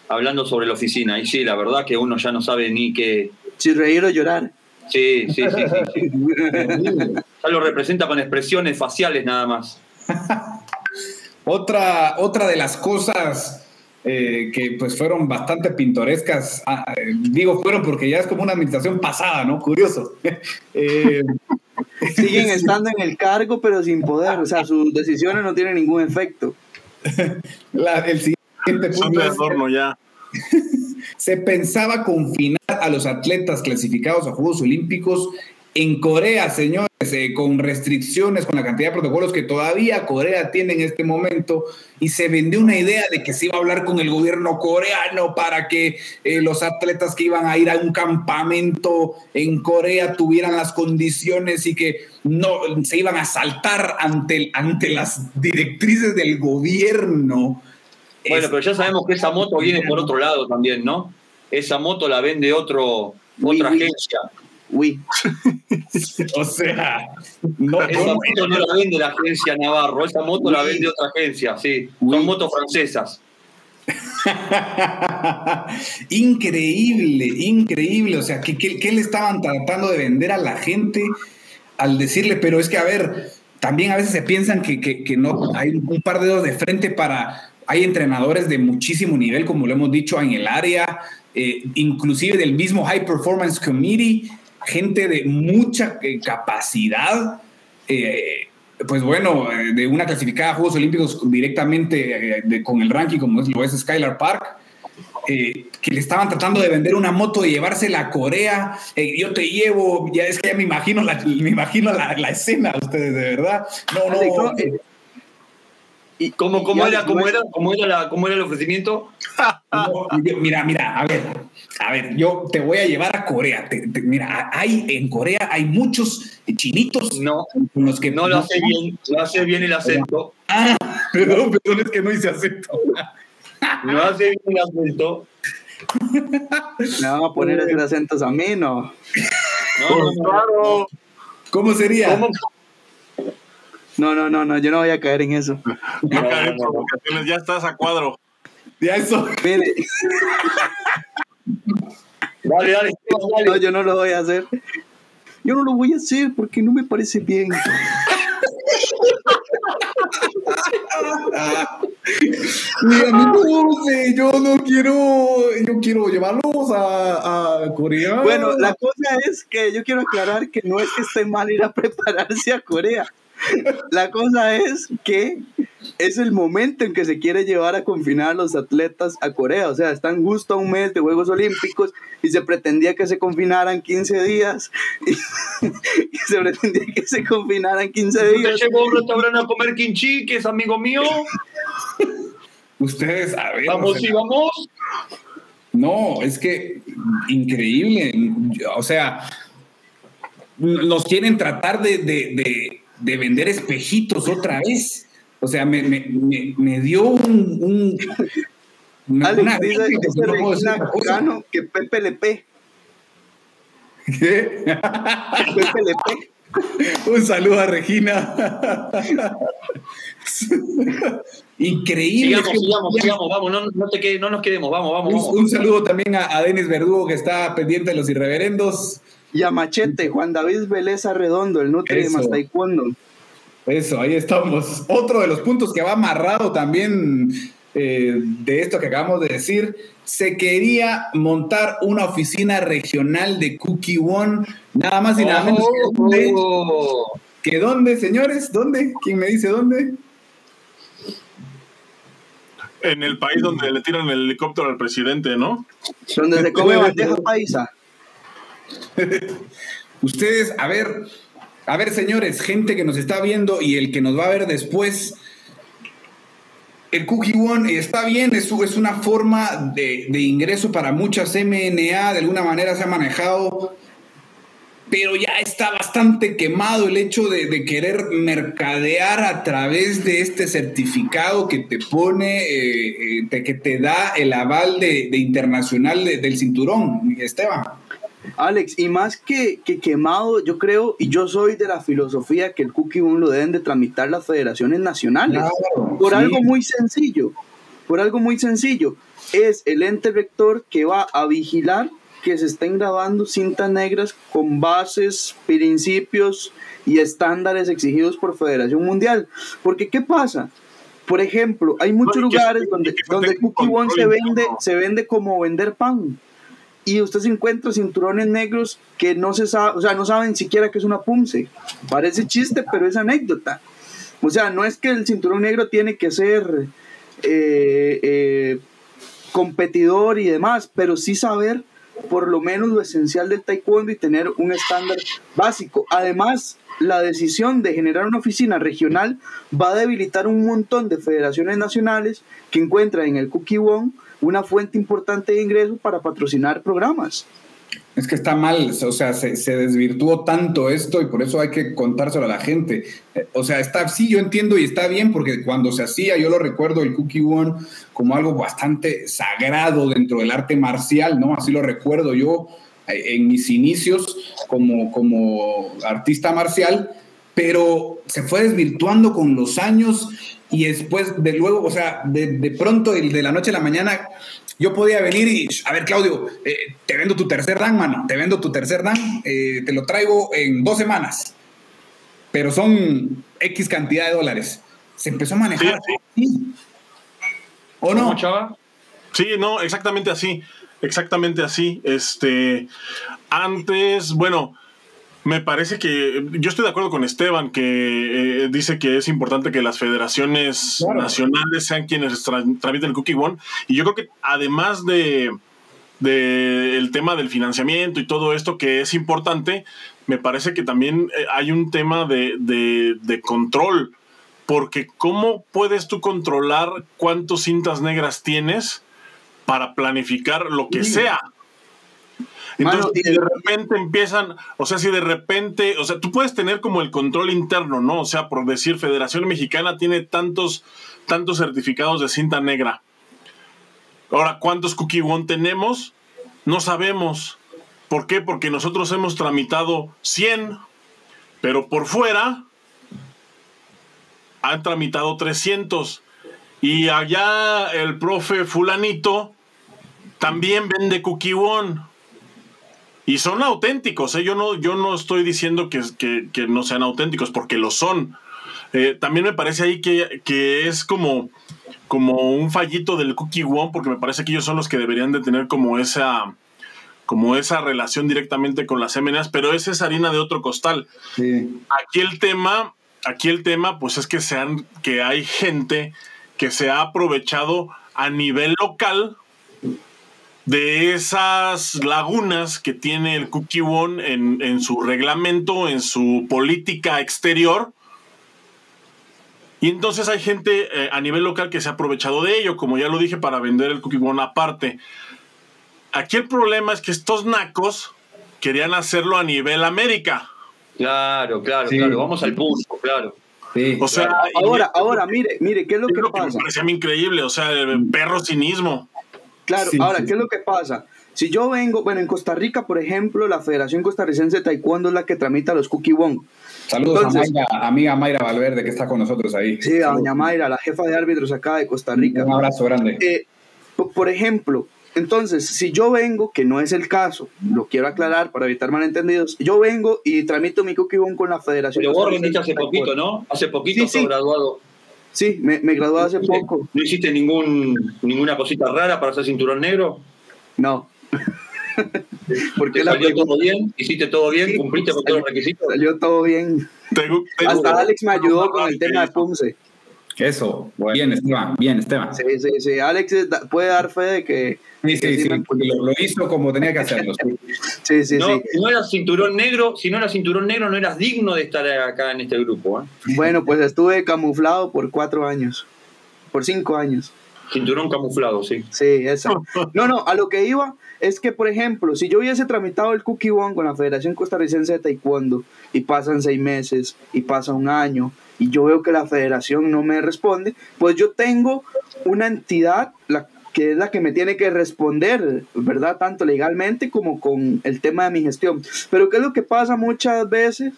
hablando sobre la oficina, y sí, la verdad que uno ya no sabe ni qué...
Si reír o llorar.
Sí, sí, sí, sí, sí. Ya lo representa con expresiones faciales nada más.
otra, otra de las cosas eh, que pues fueron bastante pintorescas, ah, eh, digo fueron porque ya es como una administración pasada, ¿no? Curioso. eh,
Siguen estando en el cargo pero sin poder, o sea, sus decisiones no tienen ningún efecto.
La, el siguiente
ya.
Se pensaba confinar a los atletas clasificados a Juegos Olímpicos en Corea, señores, eh, con restricciones, con la cantidad de protocolos que todavía Corea tiene en este momento, y se vendió una idea de que se iba a hablar con el gobierno coreano para que eh, los atletas que iban a ir a un campamento en Corea tuvieran las condiciones y que no se iban a saltar ante, ante las directrices del gobierno.
Bueno, pero ya sabemos que esa moto viene por otro lado también, ¿no? Esa moto la vende otro, otra
oui, oui.
agencia.
Uy.
o sea,
no, esa moto no la vende la agencia Navarro, esa moto la vende otra agencia, sí. Son motos francesas.
increíble, increíble. O sea, ¿qué, ¿qué, le estaban tratando de vender a la gente al decirle, pero es que, a ver, también a veces se piensan que, que no hay un par de dedos de frente para... Hay entrenadores de muchísimo nivel, como lo hemos dicho, en el área, eh, inclusive del mismo High Performance Committee, gente de mucha eh, capacidad. Eh, pues bueno, eh, de una clasificada a Juegos Olímpicos directamente eh, con el ranking como es, lo es Skylar Park, eh, que le estaban tratando de vender una moto y llevársela a Corea, yo te llevo, ya es que ya me imagino la, me imagino la, la escena, ustedes, de verdad. No, no.
¿Y cómo, cómo, era, cómo, era, cómo, era la, cómo era el ofrecimiento?
mira, mira, a ver, a ver, yo te voy a llevar a Corea. mira, hay en Corea hay muchos chinitos.
No, los que no lo hace bien, lo hace bien el acento.
Ah, perdón, perdón, es que no hice acento.
No hace bien el acento.
Me van a poner esos acentos a mí, no.
No, claro. ¿Cómo sería? ¿Cómo?
No, no, no, no, yo no voy a caer en eso.
No, caer en provocaciones, ya estás a cuadro.
Ya eso.
Mire.
Dale, dale, dale.
No, yo no lo voy a hacer. Yo no lo voy a hacer porque no me parece bien.
Mira, no sé, yo no quiero, yo quiero llevarlos a, a, Corea.
Bueno, la cosa es que yo quiero aclarar que no es que esté mal ir a prepararse a Corea. La cosa es que es el momento en que se quiere llevar a confinar a los atletas a Corea. O sea, están justo a un mes de Juegos Olímpicos y se pretendía que se confinaran 15 días. Y, se pretendía que se confinaran 15 días.
llegó a un restaurante a comer es amigo mío?
Ustedes, a ver.
Vamos y vamos.
No, es que increíble. O sea, nos quieren tratar de de vender espejitos otra vez. O sea, me, me, me, dio un... un
una, Alex dice, que, que Pepe le pe.
¿Qué?
Pepe le pe.
Un saludo a Regina. Increíble.
Sigamos, sigamos, sigamos, vamos, no, no, te no nos quedemos, vamos, vamos.
Un, un saludo también a, a, Denis Verdugo que está pendiente de los irreverendos.
Y a Machete, Juan David Vélez Arredondo, el Nutri de más taekwondo.
Eso, ahí estamos. Otro de los puntos que va amarrado también eh, de esto que acabamos de decir, se quería montar una oficina regional de Cookie One, nada más y nada menos que, dónde, oh. que dónde, señores, ¿dónde? ¿Quién me dice dónde?
En el país donde le tiran el helicóptero al presidente, ¿no?
Donde se come bandeja paisa.
Ustedes, a ver, a ver, señores, gente que nos está viendo y el que nos va a ver después, el Cookie One está bien, es, una forma de, ingreso para muchas MNA, de alguna manera se ha manejado, pero ya está bastante quemado el hecho de, querer mercadear a través de este certificado que te pone, eh, eh, que te da el aval de, internacional del cinturón, Esteban.
Alex, y más que, que, quemado, yo creo, y yo soy de la filosofía que el Cookie Boom lo deben de tramitar las federaciones nacionales. por algo muy sencillo, por algo muy sencillo. Es el ente rector que va a vigilar que se estén grabando cintas negras con bases, principios y estándares exigidos por Federación Mundial. Porque, ¿qué pasa? Por ejemplo, hay muchos lugares donde, donde Cookie One se vende, se vende como vender pan y usted se encuentra cinturones negros que no se sabe, o sea, no saben siquiera que es una punce. Parece chiste, pero es anécdota. O sea, no es que el cinturón negro tiene que ser eh, eh, competidor y demás, pero sí saber por lo menos lo esencial del taekwondo y tener un estándar básico. Además, la decisión de generar una oficina regional va a debilitar un montón de federaciones nacionales que encuentran en el One una fuente importante de ingresos para patrocinar programas.
Es que está mal, o sea, se, desvirtuó tanto esto y por eso hay que contárselo a la gente. Eh, o sea, está, sí, yo entiendo y está bien porque cuando se hacía, yo lo recuerdo el Cookie One como algo bastante sagrado dentro del arte marcial, ¿no? Así lo recuerdo yo en mis inicios como, como artista marcial, pero se fue desvirtuando con los años y después de luego, o sea, de, pronto, el de la noche a la mañana, yo podía venir y, a ver, Claudio, eh, te vendo tu tercer dan, mano, te vendo tu tercer dan, eh, te lo traigo en dos semanas, pero son X cantidad de dólares. Se empezó a manejar. Sí,
¿O no? Chava? Sí, no, exactamente así. Exactamente así. Este, antes, bueno, me parece que yo estoy de acuerdo con Esteban que eh, dice que es importante que las federaciones nacionales sean quienes tramiten el Cookie One y yo creo que además de, el tema del financiamiento y todo esto que es importante, me parece que también eh, hay un tema de, de control. Porque ¿cómo puedes tú controlar cuántos cintas negras tienes para planificar lo que sea? Entonces, de repente empiezan, o sea, si de repente, o sea, tú puedes tener como el control interno, ¿no? O sea, por decir, Federación Mexicana tiene tantos, tantos certificados de cinta negra. Ahora, ¿cuántos Cookie One tenemos? No sabemos. ¿Por qué? Porque nosotros hemos tramitado 100, pero por fuera han tramitado 300. Y allá el profe fulanito también vende Cookie One. Y son auténticos, ¿eh? yo, no, yo no estoy diciendo que, que, no sean auténticos, porque lo son. Eh, también me parece ahí que, que, es como, como un fallito del Cookie One, porque me parece que ellos son los que deberían de tener como esa, como esa relación directamente con las MNAs, pero esa es harina de otro costal. Aquí el tema, aquí el tema, pues es que sean, que hay gente que se ha aprovechado a nivel local de esas lagunas que tiene el Cookie One en, su reglamento, en su política exterior. Y entonces hay gente eh, a nivel local que se ha aprovechado de ello, como ya lo dije, para vender el Cookie One aparte. Aquí el problema es que estos nacos querían hacerlo a nivel América.
Claro, claro, claro. Vamos al punto, claro.
o sea, ahora, ahora, mire, mire, ¿qué es lo que, pasa?
me parece a mí increíble, o sea, el perro cinismo.
Claro, ahora, ¿qué es lo que pasa? Si yo vengo, bueno, en Costa Rica, por ejemplo, la Federación Costarricense de Taekwondo es la que tramita los Cookie Wong.
Saludos a Mayra, amiga Mayra Valverde, que está con nosotros ahí.
Sí, a doña Mayra, la jefa de árbitros acá de Costa Rica.
Un abrazo grande.
Eh, por ejemplo, entonces, si yo vengo, que no es el caso, lo quiero aclarar para evitar malentendidos, yo vengo y tramito mi Cookie Wong con la Federación.
Pero vos rendiste hace poquito, ¿no? Hace poquito sí, graduado.
Sí, me, me gradué hace poco.
¿No hiciste ningún, ninguna cosita rara para hacer cinturón negro?
No.
Porque salió todo bien? ¿Hiciste todo bien? ¿Cumpliste con todos los requisitos?
Salió todo bien. Hasta Alex me ayudó con el tema de Punce.
Eso, bien Esteban, bien Esteban.
Sí, sí, sí. Alex puede dar fe de que...
Sí, sí, sí, lo, hizo como tenía que hacerlo.
sí, sí,
no,
sí.
no eras cinturón negro, si no eras cinturón negro no eras digno de estar acá en este grupo. ¿eh?
Bueno, pues estuve camuflado por cuatro años, por cinco años.
Cinturón camuflado, sí.
Sí, eso. No, no, a lo que iba es que, por ejemplo, si yo hubiese tramitado el Cookie One con la Federación Costarricense de Taekwondo y pasan seis meses y pasa un año y yo veo que la federación no me responde, pues yo tengo una entidad la, que es la que me tiene que responder, ¿verdad? Tanto legalmente como con el tema de mi gestión. Pero ¿qué es lo que pasa muchas veces?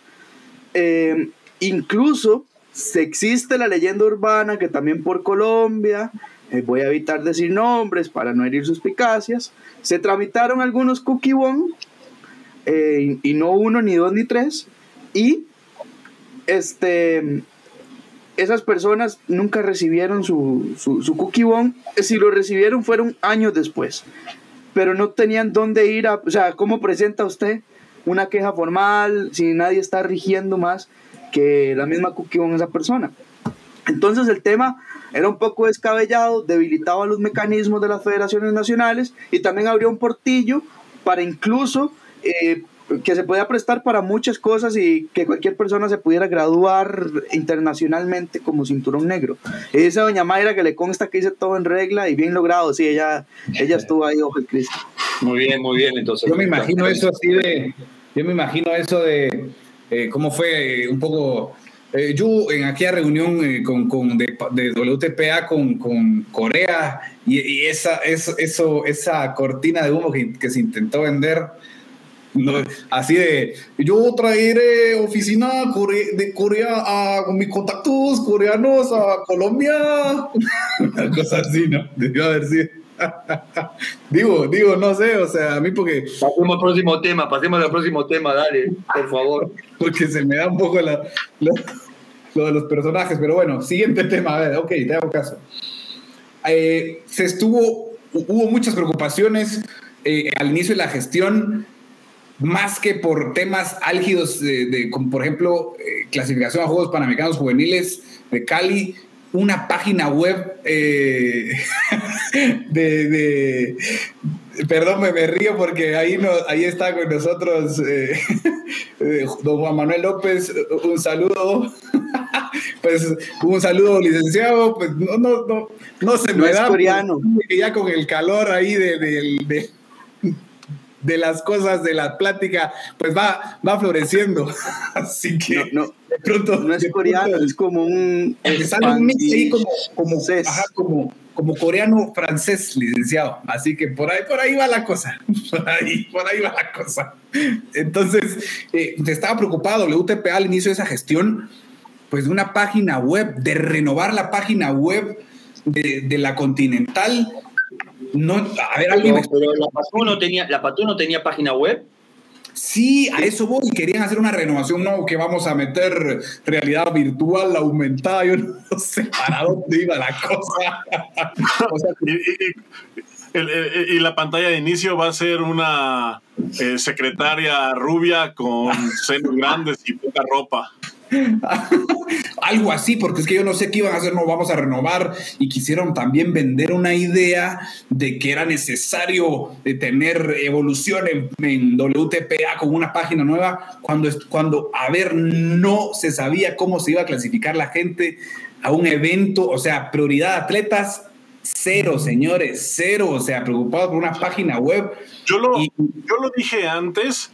Eh, incluso se existe la leyenda urbana que también por Colombia, voy a evitar decir nombres para no herir suspicacias, se tramitaron algunos cookie one, eh, y no uno, ni dos, ni tres, y este, esas personas nunca recibieron su, su, cookie bone. Si lo recibieron fueron años después. Pero no tenían dónde ir a... O sea, ¿cómo presenta usted una queja formal si nadie está rigiendo más que la misma cookie bone esa persona? Entonces el tema era un poco descabellado, debilitaba los mecanismos de las federaciones nacionales y también abrió un portillo para incluso eh, que se podía prestar para muchas cosas y que cualquier persona se pudiera graduar internacionalmente como cinturón negro. Esa doña Mayra que le consta que hice todo en regla y bien logrado, sí, ella, ella estuvo ahí, ojo el Cristo.
Muy bien, muy bien, entonces.
Yo me imagino eso así de, yo me imagino eso de, eh, cómo fue un poco... Eh, yo en aquella reunión eh, con, con de, de, WTPA con, con Corea y, esa, eso, eso, esa cortina de humo que, que se intentó vender, así de, yo traeré oficina de Corea a con mis contactos coreanos a Colombia. Una cosa así, ¿no? Debió haber sido. digo, digo, no sé, o sea, a mí porque...
Pasemos al próximo tema, pasemos al próximo tema, dale, por favor.
porque se me da un poco la, lo de los personajes, pero bueno, siguiente tema, a ver, ok, te hago caso. Eh, se estuvo, hubo muchas preocupaciones eh, al inicio de la gestión, más que por temas álgidos, de, como por ejemplo, eh, clasificación a Juegos Panamericanos Juveniles de Cali, una página web de, de, Perdón, me, río porque ahí, no, ahí está con nosotros don Juan Manuel López. Un saludo. pues un saludo, licenciado. Pues no, no, no, no se me da.
coreano.
Ya con el calor ahí de, de, de, las cosas de la plática, pues va, va floreciendo. Así que
no, de pronto. No es coreano, es como un.
Sale un ahí como, como, como, como coreano francés, licenciado. Así que por ahí, por ahí va la cosa. Por ahí, por ahí va la cosa. Entonces, eh, estaba preocupado WTP al inicio de esa gestión pues de una página web, de renovar la página web de, la Continental. No, a ver, alguien.
pero la Patú no tenía, la no tenía página web.
Sí, a eso voy. Querían hacer una renovación, no, que vamos a meter realidad virtual, aumentada. Yo no sé para dónde iba la cosa.
y, la pantalla de inicio va a ser una eh, secretaria rubia con senos grandes y poca ropa.
Algo así, porque es que yo no sé qué iban a hacer, no vamos a renovar y quisieron también vender una idea de que era necesario tener evolución en, WTPA con una página nueva, cuando, cuando, a ver, no se sabía cómo se iba a clasificar la gente a un evento, o sea, prioridad atletas, cero, señores, cero, o sea, preocupado por una página web.
Yo lo, yo lo dije antes,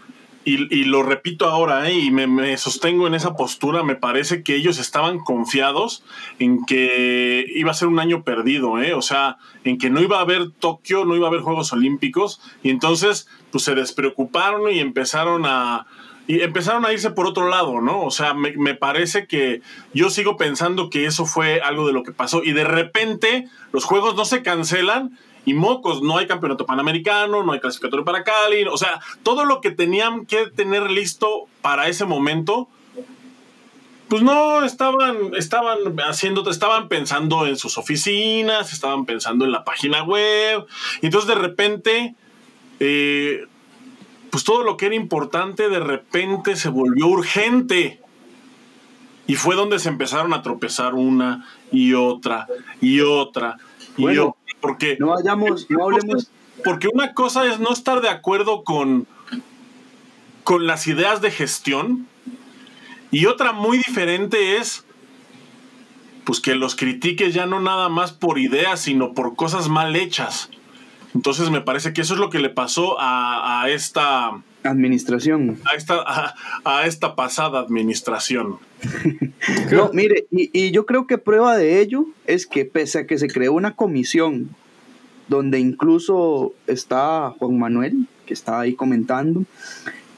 y, lo repito ahora, ¿eh? y me, sostengo en esa postura, me parece que ellos estaban confiados en que iba a ser un año perdido, ¿eh? o sea, en que no iba a haber Tokio, no iba a haber Juegos Olímpicos, y entonces pues se despreocuparon y empezaron a, empezaron a irse por otro lado, ¿no? O sea, me, parece que yo sigo pensando que eso fue algo de lo que pasó y de repente los juegos no se cancelan y mocos, no hay campeonato panamericano, no hay clasificatorio para Cali, o sea, todo lo que tenían que tener listo para ese momento, pues no estaban, estaban haciendo, estaban pensando en sus oficinas, estaban pensando en la página web, y entonces de repente, eh, pues todo lo que era importante de repente se volvió urgente. Y fue donde se empezaron a tropezar una y otra y otra y otra. Porque,
no vayamos, no hablemos.
Porque una cosa es no estar de acuerdo con, con las ideas de gestión y otra muy diferente es pues que los critiques ya no nada más por ideas, sino por cosas mal hechas. Entonces me parece que eso es lo que le pasó a, esta
administración.
A esta, a, esta pasada administración.
no, mire, y, y, yo creo que prueba de ello es que pese a que se creó una comisión donde incluso está Juan Manuel, que está ahí comentando,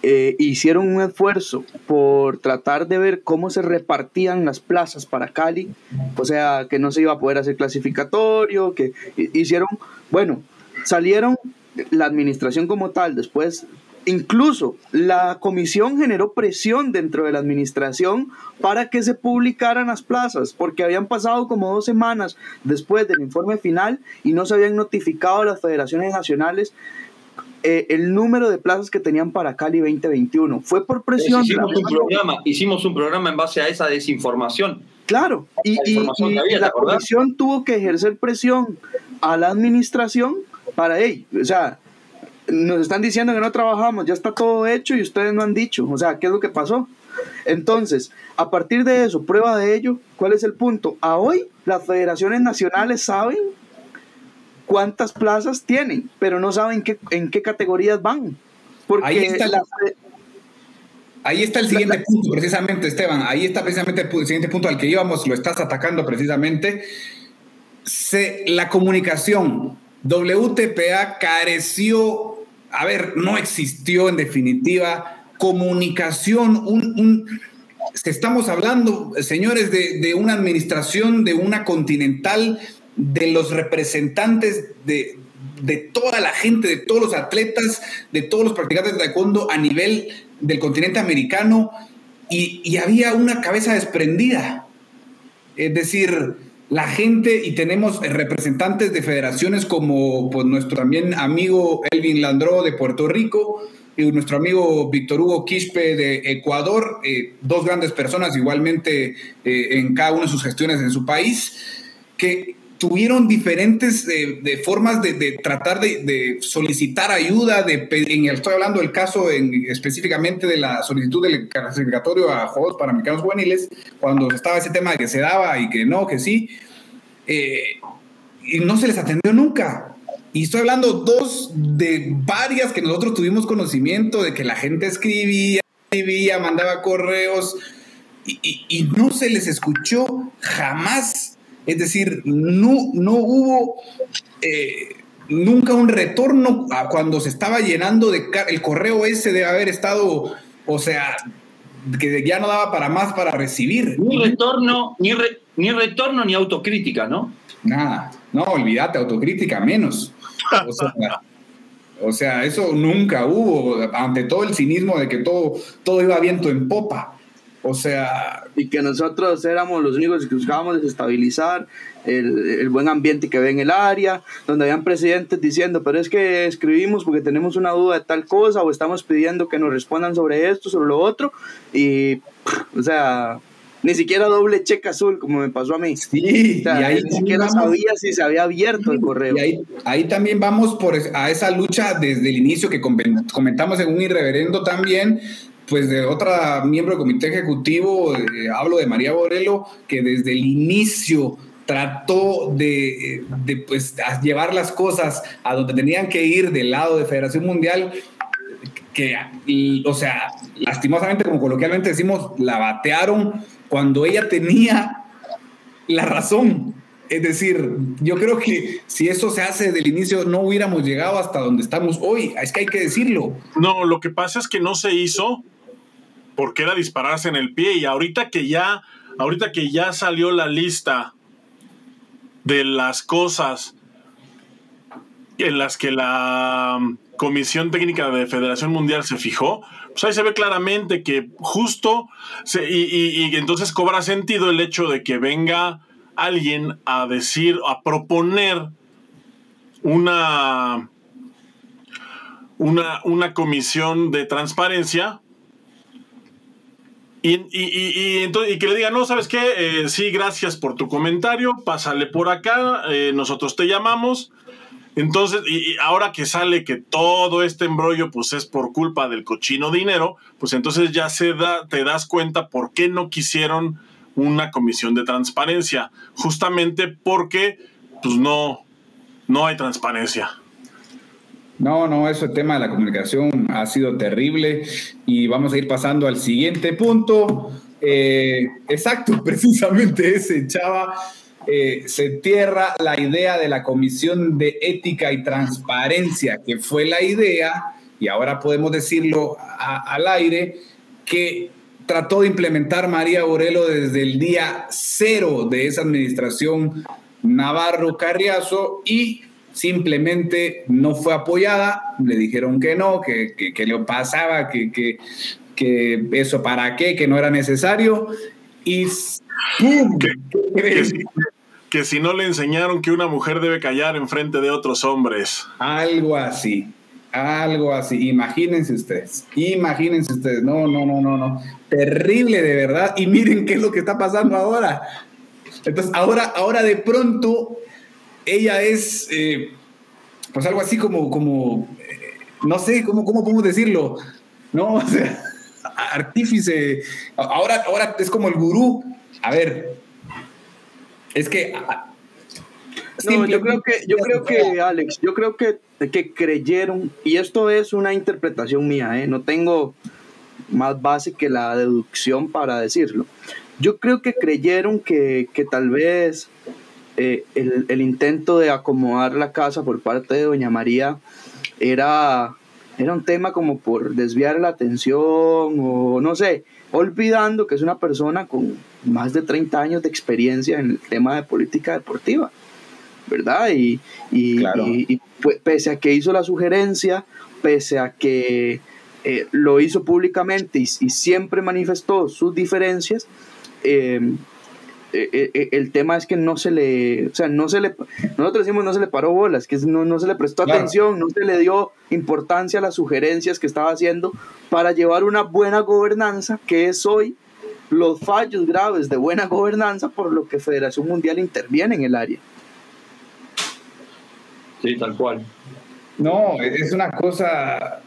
eh, hicieron un esfuerzo por tratar de ver cómo se repartían las plazas para Cali, o sea, que no se iba a poder hacer clasificatorio, que hicieron, bueno, salieron la administración como tal, después incluso la comisión generó presión dentro de la administración para que se publicaran las plazas, porque habían pasado como dos semanas después del informe final y no se habían notificado a las federaciones nacionales eh, el número de plazas que tenían para Cali 2021. Fue por presión.
Hicimos, un programa, hicimos un programa en base a esa desinformación.
Claro, y, la comisión tuvo que ejercer presión a la administración para ello. O sea, nos están diciendo que no trabajamos, ya está todo hecho y ustedes no han dicho. O sea, ¿qué es lo que pasó? Entonces, a partir de eso, prueba de ello, ¿cuál es el punto? A hoy las federaciones nacionales saben cuántas plazas tienen, pero no saben qué, en qué categorías van.
Porque ahí está, ahí está el siguiente punto, precisamente, Esteban. Ahí está precisamente el siguiente punto al que íbamos, lo estás atacando precisamente. Se, la comunicación WTPA careció a ver, no existió en definitiva comunicación, un, estamos hablando, señores, de, de, una administración, de una continental, de los representantes de, de toda la gente, de todos los atletas, de todos los practicantes de taekwondo a nivel del continente americano y, había una cabeza desprendida. Es decir, la gente y tenemos representantes de federaciones como pues, nuestro también amigo Elvin Landró de Puerto Rico y nuestro amigo Víctor Hugo Quispe de Ecuador, eh, dos grandes personas igualmente eh, en cada una de sus gestiones en su país, que tuvieron diferentes eh, formas de, tratar de, solicitar ayuda, de, en el, estoy hablando del caso específicamente de la solicitud del clasificatorio a Juegos Panamericanos Juveniles, cuando estaba ese tema de que se daba y que no, que sí, eh, y no se les atendió nunca. Y estoy hablando dos de varias que nosotros tuvimos conocimiento de que la gente escribía, escribía, mandaba correos y, y no se les escuchó jamás es decir, no, no hubo eh, nunca un retorno a cuando se estaba llenando de el correo ese de haber estado, o sea, que ya no daba para más para recibir.
Ni retorno, ni, ni retorno ni autocrítica, ¿no?
Nada, no, olvídate, autocrítica menos. O sea, eso nunca hubo, ante todo el cinismo de que todo, todo iba viento en popa. O sea...
Y que nosotros éramos los únicos que buscábamos desestabilizar el, el, buen ambiente que ve en el área, donde habían presidentes diciendo, pero es que escribimos porque tenemos una duda de tal cosa o estamos pidiendo que nos respondan sobre esto, sobre lo otro, y, o sea, ni siquiera doble cheque azul, como me pasó a mí.
Sí, y
ahí ni siquiera sabía si se había abierto el correo.
Y ahí, ahí, también vamos por a esa lucha desde el inicio que comentamos en un irreverendo también, pues de otra miembro del comité ejecutivo, eh, hablo de María Borelo, que desde el inicio trató de, de pues, llevar las cosas a donde tenían que ir del lado de Federación Mundial, que, o sea, lastimosamente, como coloquialmente decimos, la batearon cuando ella tenía la razón. Es decir, yo creo que si eso se hace desde el inicio, no hubiéramos llegado hasta donde estamos hoy. Es que hay que decirlo.
No, lo que pasa es que no se hizo porque era dispararse en el pie. Y ahorita que ya, ahorita que ya salió la lista de las cosas en las que la um, Comisión Técnica de Federación Mundial se fijó, pues ahí se ve claramente que justo, y, y entonces cobra sentido el hecho de que venga alguien a decir, a proponer una, una, una comisión de transparencia y, y, que le diga, no, ¿sabes qué? Eh, sí, gracias por tu comentario, pásale por acá, eh, nosotros te llamamos. Entonces, y, ahora que sale que todo este embrollo pues es por culpa del cochino dinero, pues entonces ya se da, te das cuenta por qué no quisieron una comisión de transparencia, justamente porque pues no, no hay transparencia.
No, no, ese tema de la comunicación ha sido terrible y vamos a ir pasando al siguiente punto. Eh, exacto, precisamente ese, Chava. Eh, se tierra la idea de la Comisión de Ética y Transparencia, que fue la idea, y ahora podemos decirlo al aire, que trató de implementar María Borelo desde el día cero de esa administración Navarro Carriazo y simplemente no fue apoyada, le dijeron que no, que, que, le pasaba, que, que, que, eso para qué, que no era necesario, y ¡pum!
Que, si, no le enseñaron que una mujer debe callar en frente de otros hombres.
Algo así, algo así, imagínense ustedes, imagínense ustedes, no, no, no, no, no, terrible de verdad, y miren qué es lo que está pasando ahora. Entonces, ahora, ahora de pronto ella es, eh, pues algo así como, como eh, no sé, ¿cómo, ¿cómo podemos decirlo? ¿No? O sea, artífice. Ahora, ahora es como el gurú. A ver, es que...
No, yo creo que, yo creo que, Alex, yo creo que, que creyeron, y esto es una interpretación mía, ¿eh? no tengo más base que la deducción para decirlo. Yo creo que creyeron que, que tal vez eh, el, intento de acomodar la casa por parte de Doña María era era un tema como por desviar la atención o no sé, olvidando que es una persona con más de 30 años de experiencia en el tema de política deportiva, ¿verdad? Y, y, pese a que hizo la sugerencia, pese a que eh, lo hizo públicamente y, siempre manifestó sus diferencias, eh, eh, eh, el tema es que no se le, o sea, no se le, nosotros decimos no se le paró bolas, que no, no se le prestó atención, no se le dio importancia a las sugerencias que estaba haciendo para llevar una buena gobernanza, que es hoy los fallos graves de buena gobernanza por lo que Federación Mundial interviene en el área.
Sí, tal cual.
No, es una cosa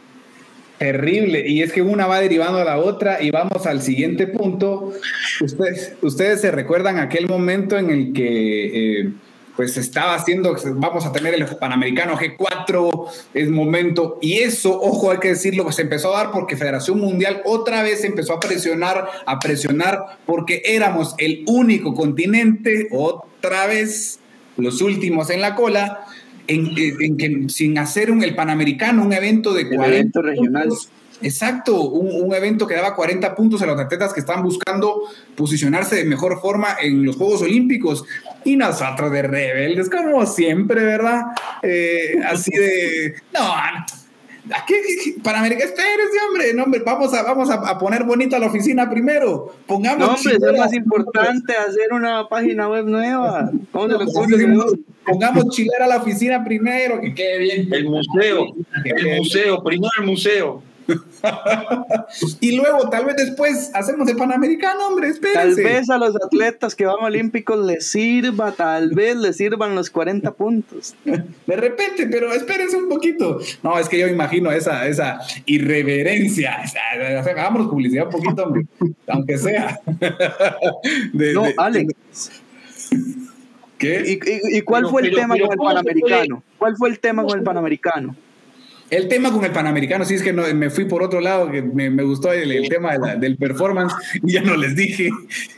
Terrible. Y es que una va derivando a la otra y vamos al siguiente punto. Ustedes, ustedes se recuerdan aquel momento en el que eh, pues estaba haciendo, vamos a tener el Panamericano G4, es momento. Y eso, ojo, hay que decirlo, se empezó a dar porque Federación Mundial otra vez empezó a presionar, a presionar, porque éramos el único continente, otra vez, los últimos en la cola en, que sin hacer un, el Panamericano, un evento de 40
regional.
Exacto, un, evento que daba 40 puntos a los atletas que están buscando posicionarse de mejor forma en los Juegos Olímpicos. Y nosotros de rebeldes, como siempre, ¿verdad? Eh, así de, no, ¿Qué, Panamérica, espérese, hombre. No, hombre, vamos a, vamos a, poner bonita la oficina primero. Pongamos.
No, hombre, es más importante hacer una página web nueva. ¿Cómo se
Pongamos chilera a la oficina primero, que quede bien.
El museo, el museo, primero el museo.
y luego, tal vez después, hacemos el Panamericano, hombre, espérense.
Tal vez a los atletas que van olímpicos les sirva, tal vez les sirvan los 40 puntos.
De repente, pero espérense un poquito. No, es que yo imagino esa, esa irreverencia. hagamos publicidad un poquito, hombre, aunque sea.
no, Alex. ¿Qué? ¿Y, cuál fue el tema con el Panamericano? ¿Cuál fue el tema con el Panamericano?
El tema con el Panamericano, sí es que no, me fui por otro lado, que me, gustó el, tema del performance, y ya no les dije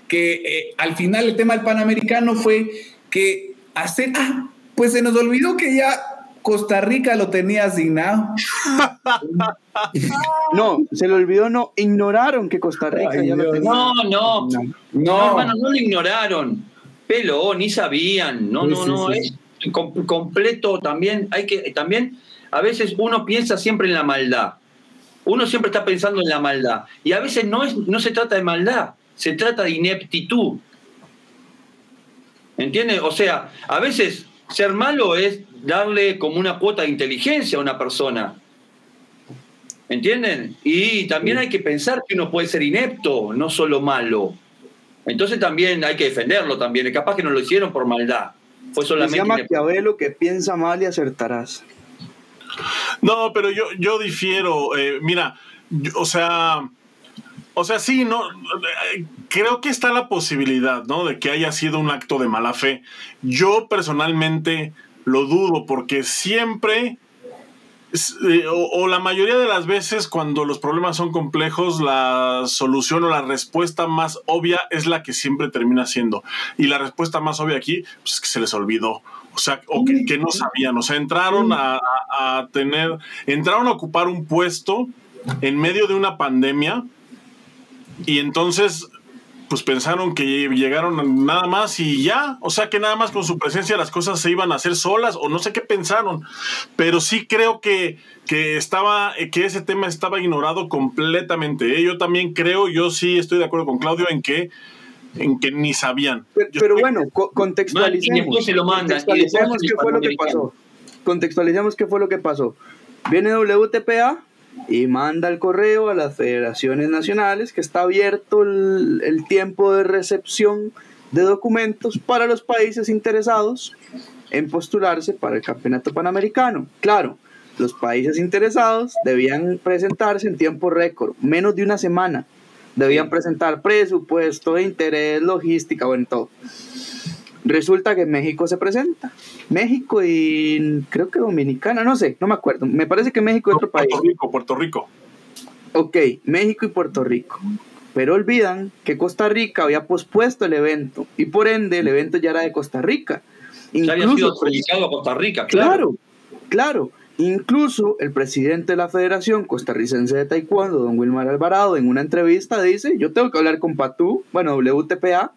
que eh, al final el tema del Panamericano fue que hace, ah, pues se nos olvidó que ya Costa Rica lo tenía asignado.
no, se le olvidó, no, ignoraron que Costa Rica ya lo tenía.
No, no, no, no, hermano, no lo ignoraron. Pelo, ni sabían, no, no, no, es completo también, hay que, también a veces uno piensa siempre en la maldad. Uno siempre está pensando en la maldad. Y a veces no, es, no se trata de maldad, se trata de ineptitud. ¿Entiendes? O sea, a veces ser malo es darle como una cuota de inteligencia a una persona. ¿Entienden? Y también hay que pensar que uno puede ser inepto, no solo malo. Entonces también hay que defenderlo también. Capaz que no lo hicieron por maldad. Fue solamente. Se
llama Maquiavelo que piensa mal y acertarás.
No, pero yo, yo difiero. Eh, mira, o sea, o sea, sí, no. Creo que está la posibilidad, ¿no? De que haya sido un acto de mala fe. Yo personalmente lo dudo porque siempre eh, o, la mayoría de las veces cuando los problemas son complejos, la solución o la respuesta más obvia es la que siempre termina siendo. Y la respuesta más obvia aquí pues, es que se les olvidó. O sea, o que, no sabían. O sea, entraron a, a, tener, entraron a ocupar un puesto en medio de una pandemia y entonces pues pensaron que llegaron nada más y ya, o sea que nada más con su presencia las cosas se iban a hacer solas o no sé qué pensaron, pero sí creo que, que estaba, que ese tema estaba ignorado completamente. ¿eh? Yo también creo, yo sí estoy de acuerdo con Claudio en que en que ni sabían.
Pero, bueno, contextualicemos. contextualicemos qué fue lo que pasó. Contextualicemos qué fue lo que pasó. Viene WTPA y manda el correo a las federaciones nacionales que está abierto el, tiempo de recepción de documentos para los países interesados en postularse para el campeonato panamericano. Claro, los países interesados debían presentarse en tiempo récord, menos de una semana. Debían presentar presupuesto, interés, logística, bueno, todo. Resulta que México se presenta. México y creo que Dominicana, no sé, no me acuerdo. Me parece que México es otro país.
Puerto Rico, Puerto Rico.
Ok, México y Puerto Rico. Pero olvidan que Costa Rica había pospuesto el evento y por ende el evento ya era de Costa Rica.
Incluso, ya había sido a Costa Rica, claro.
Claro, claro. Incluso el presidente de la Federación Costarricense de Taekwondo, don Wilmar Alvarado, en una entrevista dice, yo tengo que hablar con Patú, bueno, WTPA,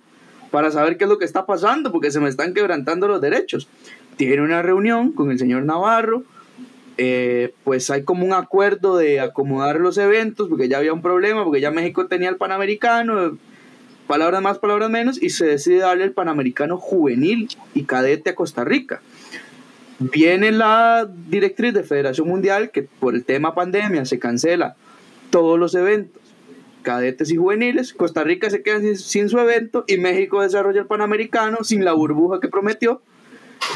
para saber qué es lo que está pasando, porque se me están quebrantando los derechos. Tiene una reunión con el señor Navarro, eh, pues hay como un acuerdo de acomodar los eventos, porque ya había un problema, porque ya México tenía el Panamericano, palabras más, palabras menos, y se decide darle el Panamericano juvenil y cadete a Costa Rica. Viene la directriz de Federación Mundial que por el tema pandemia se cancela todos los eventos, cadetes y juveniles. Costa Rica se queda sin, su evento y México desarrolla el Panamericano sin la burbuja que prometió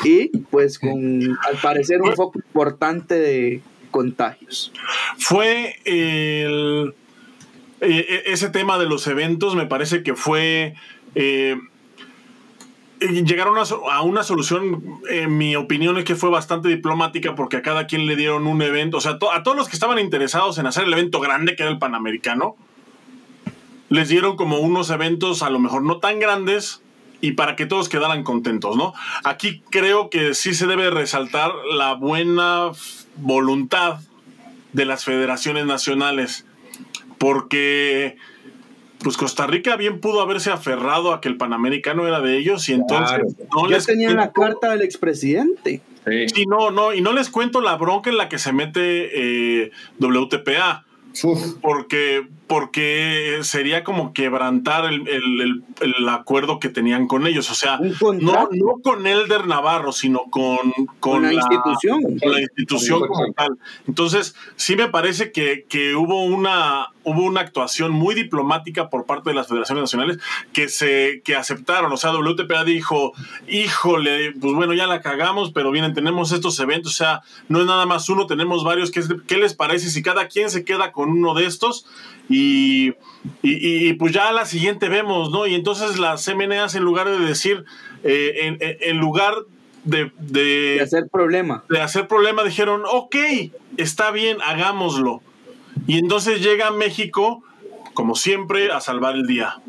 y pues con al parecer un foco importante de contagios.
Fue el, e, e, ese tema de los eventos, me parece que fue... Eh, llegaron a una solución, en mi opinión, es que fue bastante diplomática porque a cada quien le dieron un evento, o sea, a todos los que estaban interesados en hacer el evento grande que era el Panamericano, les dieron como unos eventos a lo mejor no tan grandes y para que todos quedaran contentos, ¿no? Aquí creo que sí se debe resaltar la buena voluntad de las federaciones nacionales, porque pues Costa Rica bien pudo haberse aferrado a que el Panamericano era de ellos y entonces
no ya les tenían la carta del expresidente.
Sí. no, no, y no les cuento la bronca en la que se mete eh, WTPA. Porque, porque sería como quebrantar el, el, el, acuerdo que tenían con ellos. O sea, no, no con Elder Navarro, sino con, con,
la, institución.
Con la institución como tal. Entonces, sí me parece que, que hubo, una, hubo una actuación muy diplomática por parte de las federaciones nacionales que, se, que aceptaron. O sea, WTPA dijo, híjole, pues bueno, ya la cagamos, pero bien, tenemos estos eventos. O sea, no es nada más uno, tenemos varios. ¿Qué, qué les parece si cada quien se queda con uno de estos y, y, pues ya a la siguiente vemos, ¿no? Y entonces las MNAs en lugar de decir, eh, en, lugar de, de,
hacer problema.
De hacer problema, dijeron, ok, está bien, hagámoslo. Y entonces llega México, como siempre, a salvar el día.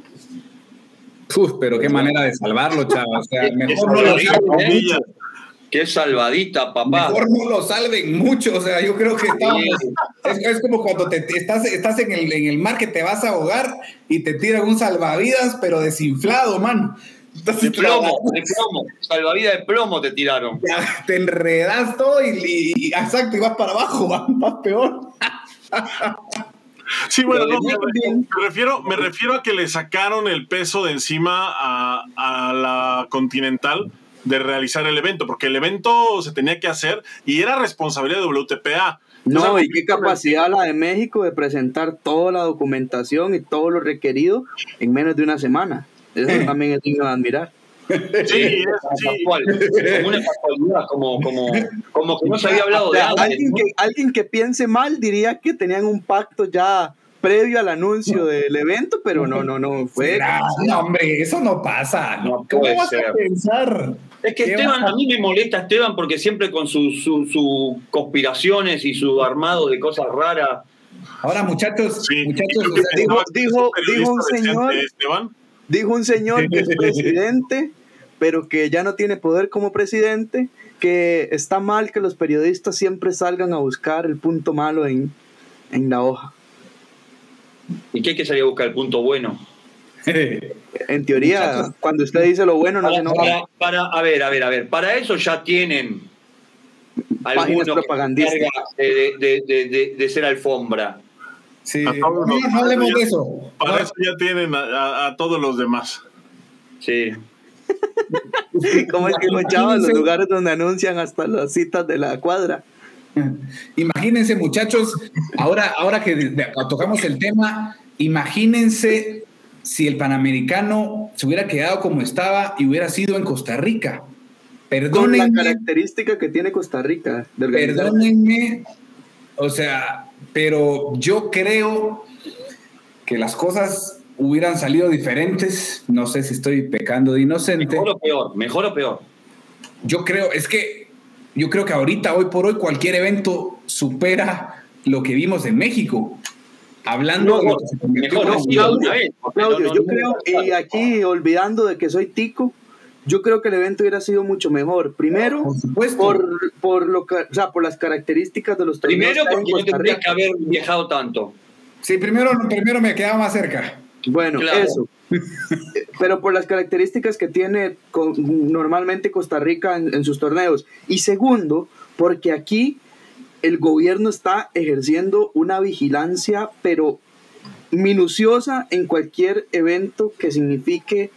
Uf, pero qué manera de salvarlo, chaval. O sea, mejor no lo
Qué salvadita, papá.
Mejor no lo salven mucho, o sea, yo creo que es, como cuando te, estás, estás en, el, en el mar que te vas a ahogar y te tiran un salvavidas, pero desinflado, man.
de plomo, de plomo, salvavidas de plomo te tiraron.
te enredas todo y, exacto, y vas para abajo, vas, peor.
Sí, bueno, me, refiero, me refiero a que le sacaron el peso de encima a, a la Continental de realizar el evento, porque el evento se tenía que hacer y era responsabilidad de WTPA.
No, y qué capacidad la de México de presentar toda la documentación y todo lo requerido en menos de una semana. Eso también es digno de admirar.
Sí, sí.
Como una casualidad, como, como, como que no se había hablado de
alguien que, alguien que piense mal diría que tenían un pacto ya previo al anuncio del evento, pero no, no, no, fue...
No, hombre, eso no pasa. No ¿Cómo vas a pensar?
Es que Esteban, a mí me molesta Esteban porque siempre con sus su, conspiraciones y su armado de cosas raras.
Ahora, muchachos, muchachos,
dijo, dijo, dijo un señor, dijo un señor que es presidente, pero que ya no tiene poder como presidente, que está mal que los periodistas siempre salgan a buscar el punto malo en, en la hoja.
¿Y qué hay que salir a buscar el punto bueno?
en teoría, cuando usted dice lo bueno, no
se enoja. Para, a ver, a ver, a ver. Para eso ya tienen
páginas propagandistas
de, de, de, de, ser alfombra.
Sí, no, hablemos de eso.
Para eso ya tienen a, todos los demás.
Sí.
Como es que escuchaba los lugares donde anuncian hasta las citas de la cuadra.
Imagínense, muchachos, ahora, ahora que tocamos el tema, imagínense si el Panamericano se hubiera quedado como estaba y hubiera sido en Costa Rica. Perdónenme.
Con la característica que tiene Costa Rica.
perdónenme, o sea, pero yo creo que las cosas hubieran salido diferentes. No sé si estoy pecando de inocente.
Mejor o peor, mejor o peor.
Yo creo, es que yo creo que ahorita, hoy por hoy, cualquier evento supera lo que vimos en México. Hablando de lo que se
Claudio, yo creo, y aquí olvidando de que soy tico, yo creo que el evento hubiera sido mucho mejor. Primero, por, por, lo o sea, por las características de los
Primero, porque no tendría que haber viajado tanto.
Sí, primero, primero me quedaba más cerca.
Bueno, eso. Pero por las características que tiene normalmente Costa Rica en, sus torneos. Y segundo, porque aquí el gobierno está ejerciendo una vigilancia, pero minuciosa en cualquier evento que signifique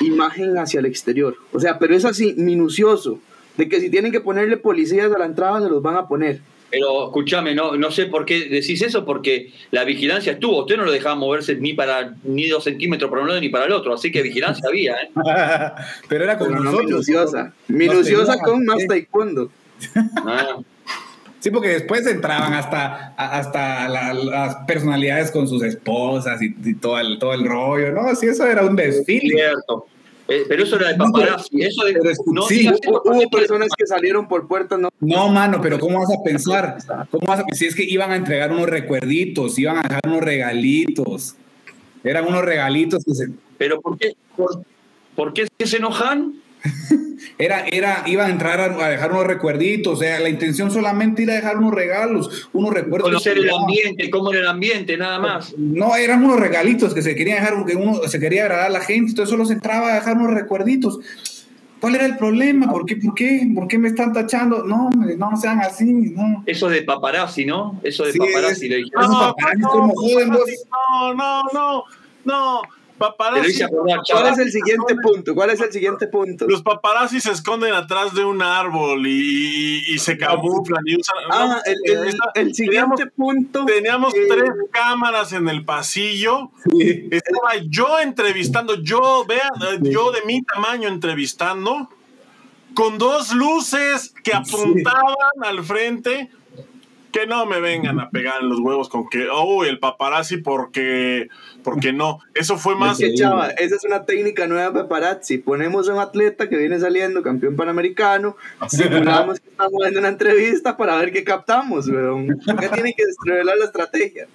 imagen hacia el exterior. O sea, pero es así, minucioso, de que si tienen que ponerle policías a la entrada, se los van a poner.
Pero escúchame, no, no sé por qué decís eso, porque la vigilancia estuvo. Usted no lo dejaba moverse ni para ni dos centímetros para un lado ni para el otro, así que vigilancia había. ¿eh?
Pero era con
minuciosa. Minuciosa con más taekwondo. Ah.
Sí, porque después entraban hasta, hasta las personalidades con sus esposas y, todo, el, todo el rollo, ¿no? Sí, eso era un desfile.
Cierto. Eh, pero eso era de paparazzi. Eso de,
no, sí, hubo, personas que salieron por puertas. No,
no, mano, pero ¿cómo vas a pensar? ¿Cómo vas a Si es que iban a entregar unos recuerditos, iban a dejar unos regalitos. Eran unos regalitos que se.
¿Pero por qué? ¿Por, por qué se enojan?
Era, era, iba a entrar a, dejar unos recuerditos, o sea, la intención solamente era dejar unos regalos, unos recuerdos.
Conocer el ambiente, cómo era el ambiente, nada más.
No, eran unos regalitos que se querían dejar, que uno se quería agradar a la gente, entonces solo se entraba a dejar unos recuerditos. ¿Cuál era el problema? ¿Por qué, por qué, por qué me están tachando? No, no, sean así, no.
Eso de paparazzi, ¿no? Eso de paparazzi. le
no, no, no, no, no, no. Paparazzi.
¿Cuál es el siguiente punto? ¿Cuál es el siguiente punto?
Los paparazzi se esconden atrás de un árbol y, y se camuflan y usan.
Ah, el, siguiente punto.
Teníamos tres cámaras en el pasillo. Estaba yo entrevistando, yo, vean, yo de mi tamaño entrevistando, con dos luces que apuntaban al frente que no me vengan a pegar en los huevos con que, oh, el paparazzi porque, porque no. Eso fue más...
esa es una técnica nueva de paparazzi. Ponemos a un atleta que viene saliendo, campeón panamericano, simulamos que estamos haciendo una entrevista para ver qué captamos, weón. Porque tiene que desrevelar la estrategia.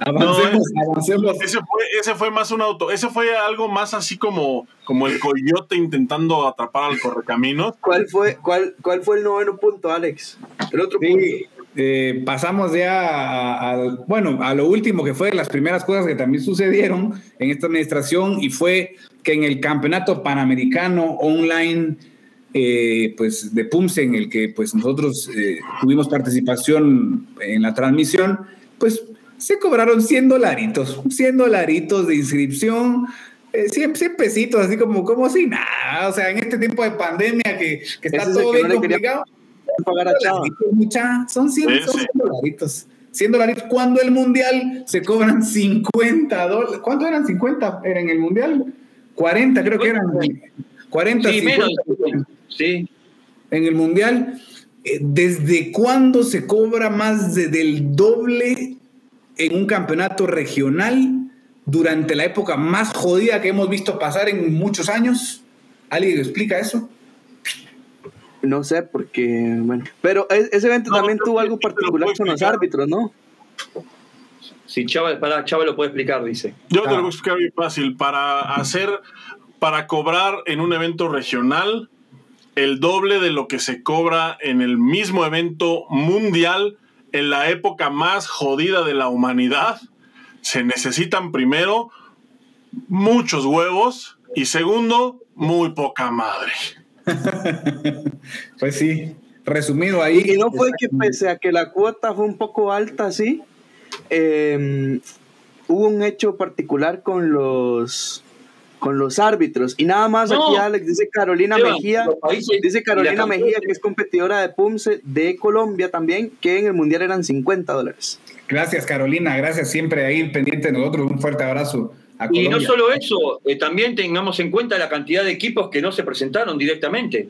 Avancemos, avancemos. Ese fue, ese fue más un auto, ese fue algo más así como, como el coyote intentando atrapar al correcaminos.
¿Cuál fue, cuál, cuál fue el noveno punto, Alex? El otro punto.
Eh, pasamos ya a, bueno, a lo último que fue las primeras cosas que también sucedieron en esta administración y fue que en el campeonato panamericano online eh, pues de PUMSE en el que pues nosotros eh, tuvimos participación en la transmisión, pues se cobraron 100 dolaritos, 100 dolaritos de inscripción, 100, 100, pesitos, así como, como si nada, o sea, en este tiempo de pandemia que, que está todo bien complicado pagar a Son 100, dolaritos. 100 dólares. Cuando el mundial se cobran 50 dólares. ¿Cuánto eran 50? ¿Era en el mundial? 40, creo que eran. 40, sí,
Sí.
En el mundial. Eh, ¿Desde cuándo se cobra más del doble en un campeonato regional durante la época más jodida que hemos visto pasar en muchos años? ¿Alguien explica eso?
No sé, porque, bueno. Pero e-, ese evento también tuvo algo particular con los árbitros, ¿no?
Sí, Chava, para, Chava lo puede explicar, dice.
Yo te lo voy a explicar bien fácil. Para hacer, para cobrar en un evento regional el doble de lo que se cobra en el mismo evento mundial en la época más jodida de la humanidad, se necesitan primero muchos huevos y segundo, muy poca madre.
pues sí, resumido ahí.
Y no fue que pese a que la cuota fue un poco alta, sí, em, hubo un hecho particular con los con los árbitros. Y nada más aquí Alex dice Carolina Mejía, dice Carolina Mejía que es competidora de PUMSE de Colombia también, que en el Mundial eran 50 dólares.
Gracias Carolina, gracias siempre ahí pendiente de nosotros, un fuerte abrazo.
Y no solo eso, eh, también tengamos en cuenta la cantidad de equipos que no se presentaron directamente.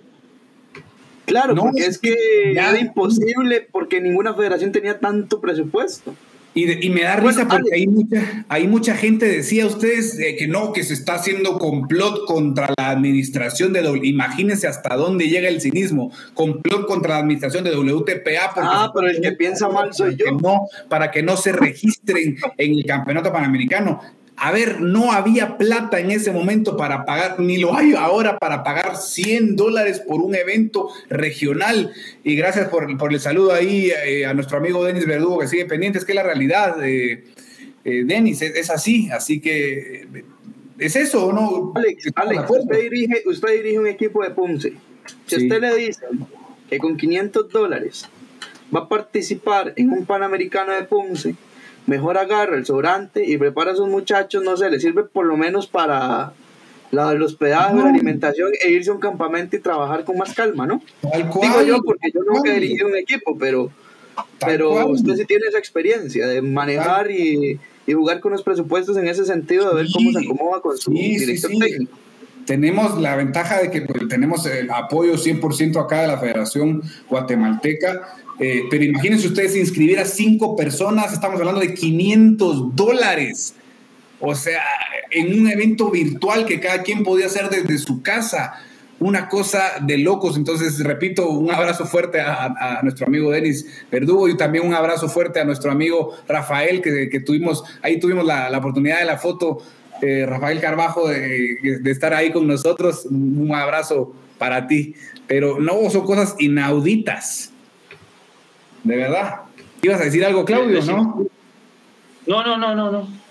Claro, porque es que era imposible porque ninguna federación tenía tanto presupuesto.
Y, me da risa porque hay mucha, hay mucha gente, decía ustedes, que no, que se está haciendo complot contra la administración de W. Imagínense hasta dónde llega el cinismo. Complot contra la administración de WTPA.
ah, pero el que piensa mal soy yo.
no, para que no se registren en el campeonato panamericano A ver, no había plata en ese momento para pagar, ni lo hay ahora para pagar 100 dólares por un evento regional. Y gracias por, el saludo ahí eh, a nuestro amigo Denis Verdugo que sigue pendiente. Es que la realidad, eh, eh Denis, es, así. Así que es eso, ¿no?
Alex, Alex usted, dirige, usted dirige un equipo de Ponce. Si usted le dice que con 500 dólares va a participar en un Panamericano de Ponce, mejor agarra el sobrante y prepara a sus muchachos, no sé, le sirve por lo menos para la, el hospedaje, la alimentación e irse a un campamento y trabajar con más calma, ¿no? Digo yo porque yo nunca he dirigido un equipo, pero, pero usted sí tiene esa experiencia de manejar y, y, jugar con los presupuestos en ese sentido, de ver cómo se acomoda con su director técnico.
Tenemos la ventaja de que pues, tenemos el apoyo 100% acá de la Federación Guatemalteca eh, pero imagínense ustedes inscribir a cinco personas, estamos hablando de 500 dólares. O sea, en un evento virtual que cada quien podía hacer desde su casa. Una cosa de locos. Entonces, repito, un abrazo fuerte a, nuestro amigo Denis Verdugo y también un abrazo fuerte a nuestro amigo Rafael, que, tuvimos, ahí tuvimos la, oportunidad de la foto, eh, Rafael Carbajo, de, de estar ahí con nosotros. Un abrazo para ti. Pero no, son cosas inauditas de verdad. ¿Ibas a decir algo, Claudio, no?
No, no, no, no, no.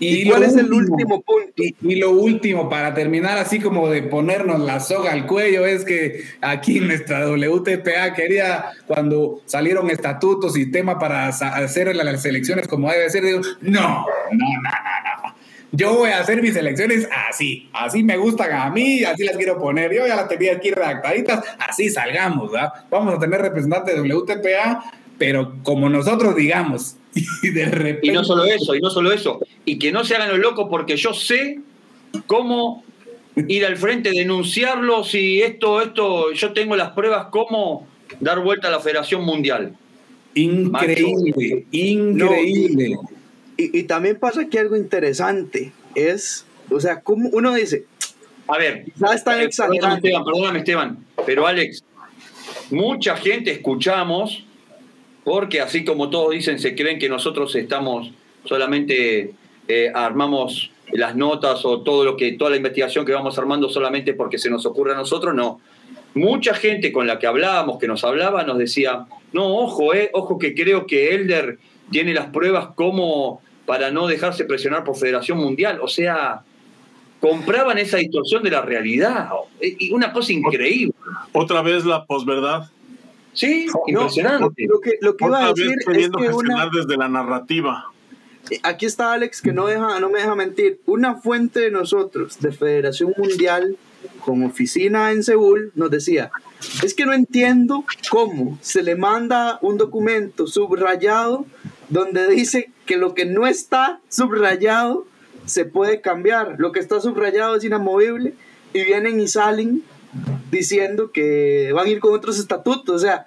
¿Y, cuál es el último punto? Y, lo último, para terminar así como de ponernos la soga al cuello, es que aquí nuestra WTPA quería, cuando salieron estatutos y tema para hacer las elecciones como debe ser, digo, no, no, no, no, no. Yo voy a hacer mis elecciones así, así me gustan a mí, así las quiero poner. Yo ya las tenía aquí redactaditas, así salgamos, ¿verdad? Vamos a tener representantes de WTPA, pero como nosotros digamos.
Y de repente. Y no solo eso, y no solo eso. Y que no se hagan los locos porque yo sé cómo ir al frente, denunciarlo, si esto, esto, yo tengo las pruebas, cómo dar vuelta a la Federación Mundial.
Increíble, increíble.
Y, también pasa aquí algo interesante, es, o sea, como uno dice,
a ver, ya están eh, exagerando. Esteban, perdóname Esteban, pero Alex, mucha gente escuchamos, porque así como todos dicen, se creen que nosotros estamos solamente eh, armamos las notas o todo lo que, toda la investigación que vamos armando solamente porque se nos ocurre a nosotros, no. Mucha gente con la que hablábamos, que nos hablaba, nos decía, no, ojo, eh, ojo que creo que Elder tiene las pruebas como para no dejarse presionar por Federación Mundial. O sea, compraban esa distorsión de la realidad. Y una cosa increíble.
Otra vez la posverdad.
Sí, impresionante.
Lo, que, lo que iba a decir es que
una... desde la narrativa.
Aquí está Alex que no, deja, no me deja mentir. Una fuente de nosotros, de Federación Mundial, con oficina en Seúl, nos decía, es que no entiendo cómo se le manda un documento subrayado donde dice que lo que no está subrayado se puede cambiar, lo que está subrayado es inamovible y vienen y salen diciendo que van a ir con otros estatutos, o sea,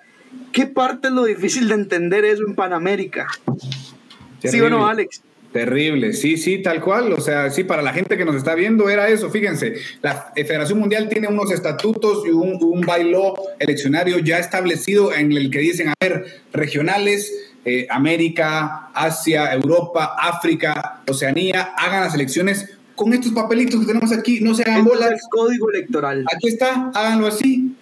¿qué parte es lo difícil de entender eso en Panamérica? ¿Sí o no, Alex?
Terrible, sí, sí, tal cual. O sea, sí, para la gente que nos está viendo era eso. Fíjense, la Federación Mundial tiene unos estatutos y un, un bailo eleccionario ya establecido en el que dicen, a ver, regionales, eh, América, Asia, Europa, África, Oceanía, hagan las elecciones con estos papelitos que tenemos aquí, no se hagan bolas.
el código electoral.
Aquí está, háganlo así.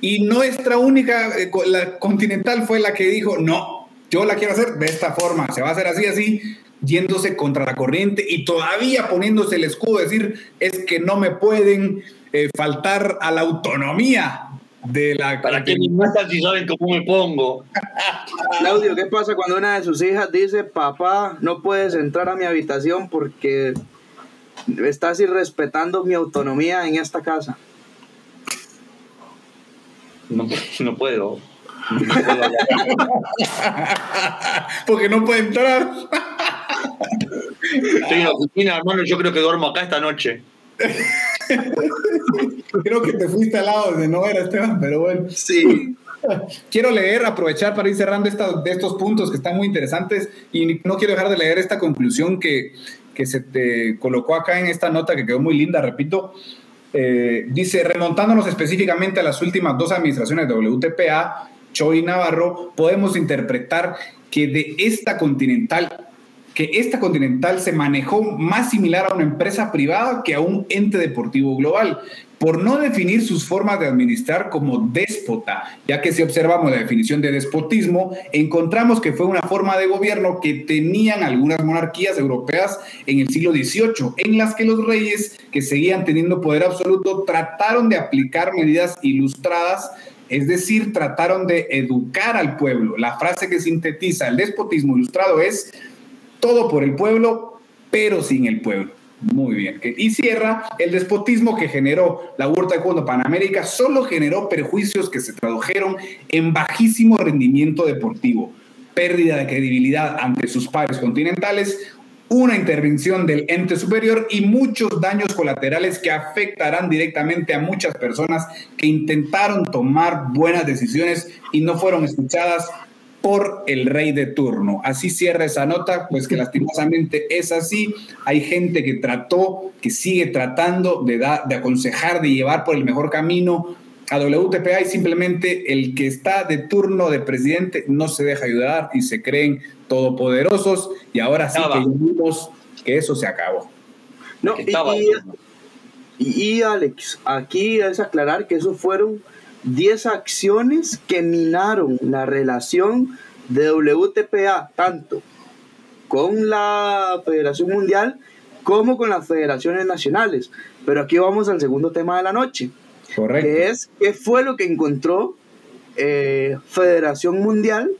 Y nuestra única, eh, la continental fue la que dijo, no, yo la quiero hacer de esta forma, se va a hacer así, así, yéndose contra la corriente y todavía poniéndose el escudo, decir, es que no me pueden eh, faltar a la autonomía de la...
Para que mis matan si saben cómo me pongo.
Claudio, ¿qué pasa cuando una de sus hijas dice, papá, no puedes entrar a mi habitación porque estás irrespetando mi autonomía en esta casa?
No, no puedo.
porque no puede entrar.
Estoy en la oficina, hermano, yo creo que duermo acá esta noche.
Creo que te fuiste al lado de no era Esteban, pero bueno.
Sí.
Quiero leer, aprovechar para ir cerrando de estos puntos que están muy interesantes y no quiero dejar de leer esta conclusión que, que se te colocó acá en esta nota que quedó muy linda, repito. Eh, dice, remontándonos específicamente a las últimas dos administraciones de WTPA, Choi y Navarro, podemos interpretar que de esta continental que esta Continental se manejó más similar a una empresa privada que a un ente deportivo global, por no definir sus formas de administrar como déspota, ya que si observamos la definición de despotismo, encontramos que fue una forma de gobierno que tenían algunas monarquías europeas en el siglo XVIII, en las que los reyes, que seguían teniendo poder absoluto, trataron de aplicar medidas ilustradas es decir, trataron de educar al pueblo. La frase que sintetiza el despotismo ilustrado es todo por el pueblo, pero sin el pueblo. Muy bien. Y cierra, el despotismo que generó la Huerta de Cuando Panamérica solo generó perjuicios que se tradujeron en bajísimo rendimiento deportivo, pérdida de credibilidad ante sus pares continentales, una intervención del ente superior y muchos daños colaterales que afectarán directamente a muchas personas que intentaron tomar buenas decisiones y no fueron escuchadas por el rey de turno. Así cierra esa nota, pues que lastimosamente es así. Hay gente que trató, que sigue tratando de, de aconsejar, de llevar por el mejor camino a WTPA y simplemente el que está de turno de presidente no se deja ayudar y se creen todopoderosos y ahora sí que vimos que eso se acabó.
No, y, Alex, aquí es aclarar que eso fueron 10 acciones que minaron la relación de WTPA tanto con la Federación Mundial como con las federaciones nacionales. Pero aquí vamos al segundo tema de la noche. Correcto. Que es qué fue lo que encontró eh, Federación Mundial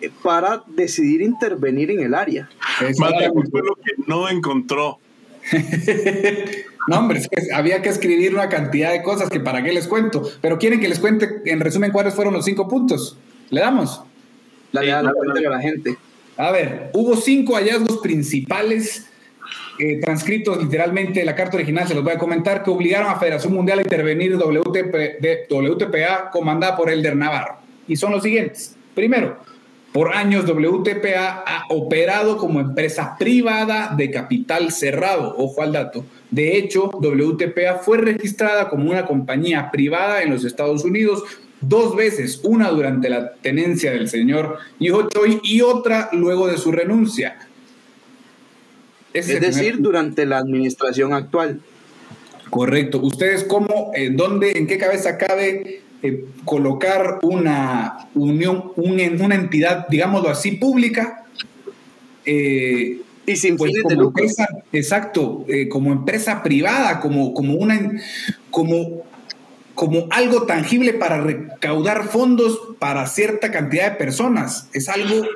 eh, para decidir intervenir en el área.
fue lo que no encontró.
no, hombre, había que escribir una cantidad de cosas que para qué les cuento. Pero quieren que les cuente en resumen cuáles fueron los cinco puntos. ¿Le damos?
La, la, a la gente.
A ver, hubo cinco hallazgos principales eh, transcritos literalmente la carta original, se los voy a comentar, que obligaron a Federación Mundial a intervenir WTP, de, WTPA comandada por Elder Navarro. Y son los siguientes. Primero, por años WTPA ha operado como empresa privada de capital cerrado, ojo al dato. De hecho, WTPA fue registrada como una compañía privada en los Estados Unidos dos veces, una durante la tenencia del señor Hijo Choi y otra luego de su renuncia
es decir, durante la administración actual.
Correcto. ¿Ustedes cómo, eh, dónde, en qué cabeza cabe eh, colocar una unión, una entidad, digámoslo así, pública?
Eh, y sin pues, fines de lucro.
exacto, como empresa privada, como, como una, como, como algo tangible para recaudar fondos para cierta cantidad de personas. Es algo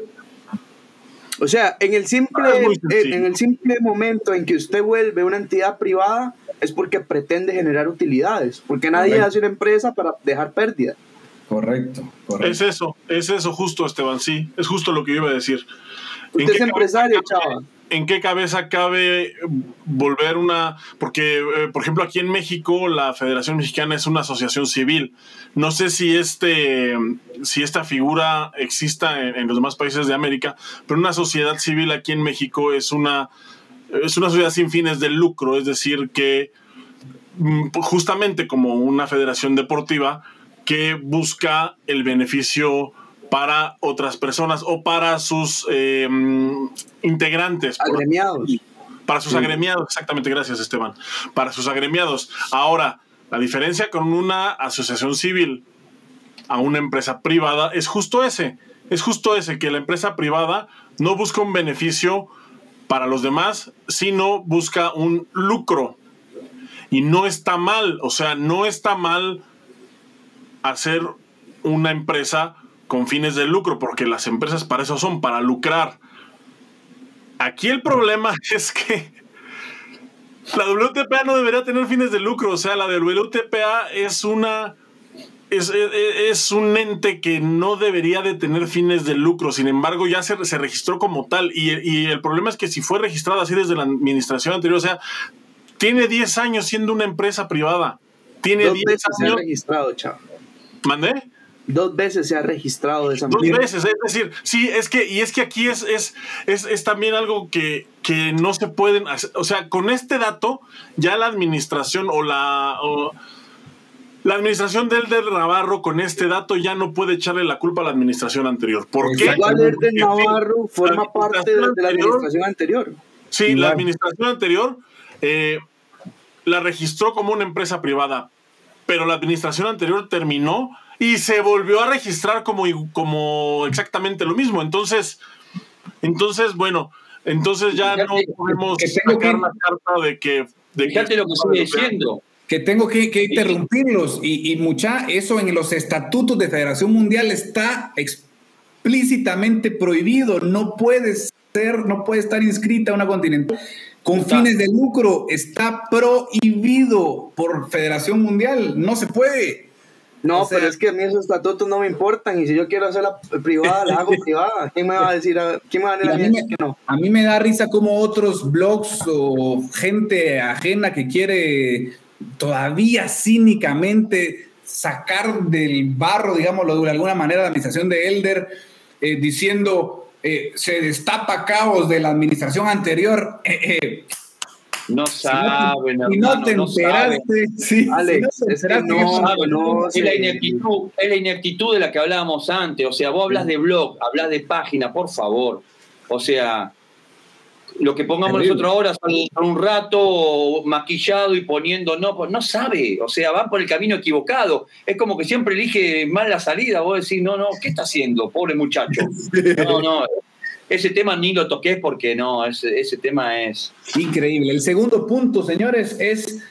o sea, en el simple, ah, en el simple momento en que usted vuelve una entidad privada, es porque pretende generar utilidades, porque nadie hace una empresa para dejar pérdida.
Correcto,
Es eso, es eso justo, Esteban, sí, es justo lo que yo iba a decir.
Usted es empresario, chaval.
¿En qué cabeza cabe volver una.? Porque, eh, por ejemplo, aquí en México, la Federación Mexicana es una asociación civil. No sé si, este, si esta figura exista en, los demás países de América, pero una sociedad civil aquí en México es una, es una sociedad sin fines de lucro, es decir, que mm, justamente como una federación deportiva que busca el beneficio para otras personas o para sus eh, integrantes.
Agremiados.
para sus agremiados, exactamente, gracias Esteban. Para sus agremiados. Ahora, la diferencia con una asociación civil a una empresa privada es justo ese. Es justo ese, que la empresa privada no busca un beneficio para los demás, sino busca un lucro. Y no está mal, o sea, no está mal hacer una empresa con fines de lucro, porque las empresas para eso son, para lucrar. Aquí el problema es que la WTPA no debería tener fines de lucro, o sea, la WTPA es una... Es, un ente que no debería de tener fines de lucro, sin embargo ya se, se registró como tal y, el problema es que si fue registrada así desde la administración anterior, o sea, tiene 10 años siendo una empresa privada. Tiene 10 años.
registrado, chao.
¿Mandé?
Dos veces se ha registrado de esa
Dos veces, es decir, sí, es que, y es que aquí es, es, es, también algo que, que, no se pueden hacer. O sea, con este dato, ya la administración o la. la administración de Elder Navarro con este dato ya no puede echarle la culpa a la administración anterior. ¿Por qué?
Igual Elder Navarro forma parte de, la administración anterior.
Sí, la administración anterior eh, la registró como una empresa privada, pero la administración anterior terminó y se volvió a registrar como, como exactamente lo mismo. Entonces, entonces, bueno, entonces ya no podemos sacar la carta de que... De
fíjate lo que estoy diciendo.
Que tengo que, interrumpirlos y, y, mucha, eso en los estatutos de Federación Mundial está explícitamente prohibido, no puede ser, no puede estar inscrita una continental con fines de lucro, está prohibido por Federación Mundial, no se puede.
No, pero es que a mí esos estatutos no me importan y si yo quiero hacerla privada, la hago privada. ¿Quién me va a decir, quién me va a, a, mí, que no?
A mí me da risa como otros blogs o gente ajena que quiere todavía cínicamente sacar del barro, digámoslo de alguna manera, la administración de Elder, eh, diciendo eh, se destapa caos de la administración anterior.
Eh, no saben,
si no te enteraste, sí,
Alex, es, no, es, la ineptitud, es la ineptitud de la que hablábamos antes. O sea, vos hablas de blog, hablas de página, por favor. O sea, lo que pongamos nosotros ahora son un rato maquillado y poniendo, no, pues no sabe, o sea, va por el camino equivocado. Es como que siempre elige mal la salida, vos decís, no, no, ¿qué está haciendo, pobre muchacho? No, no, ese tema ni lo toqué porque no, ese, ese tema es...
Increíble. El segundo punto, señores, es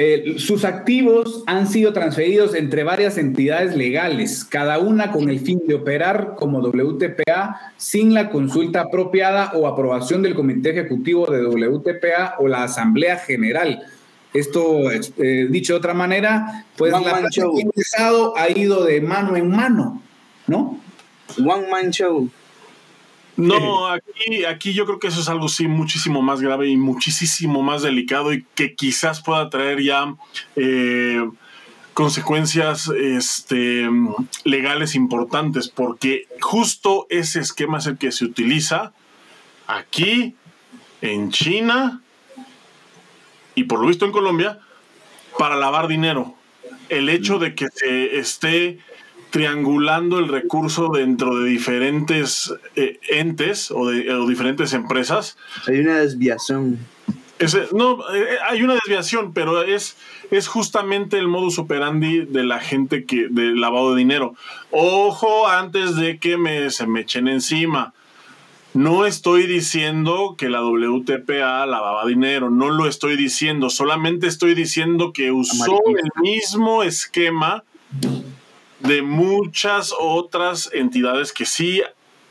eh, sus activos han sido transferidos entre varias entidades legales, cada una con el fin de operar como WTPA sin la consulta apropiada o aprobación del Comité Ejecutivo de WTPA o la Asamblea General. Esto, eh, dicho de otra manera, pues la man ha ido de mano en mano, ¿no?
One Man Show.
No, aquí, aquí yo creo que eso es algo sí muchísimo más grave y muchísimo más delicado y que quizás pueda traer ya eh, consecuencias este, legales importantes, porque justo ese esquema es el que se utiliza aquí, en China y por lo visto en Colombia, para lavar dinero. El hecho de que se esté triangulando el recurso dentro de diferentes eh, entes o, de, diferentes empresas.
Hay una desviación.
no, eh, hay una desviación, pero es, es justamente el modus operandi de la gente que de lavado de dinero. Ojo antes de que me, se me echen encima. No estoy diciendo que la WTPA lavaba dinero, no lo estoy diciendo, solamente estoy diciendo que usó el mismo esquema de muchas otras entidades que sí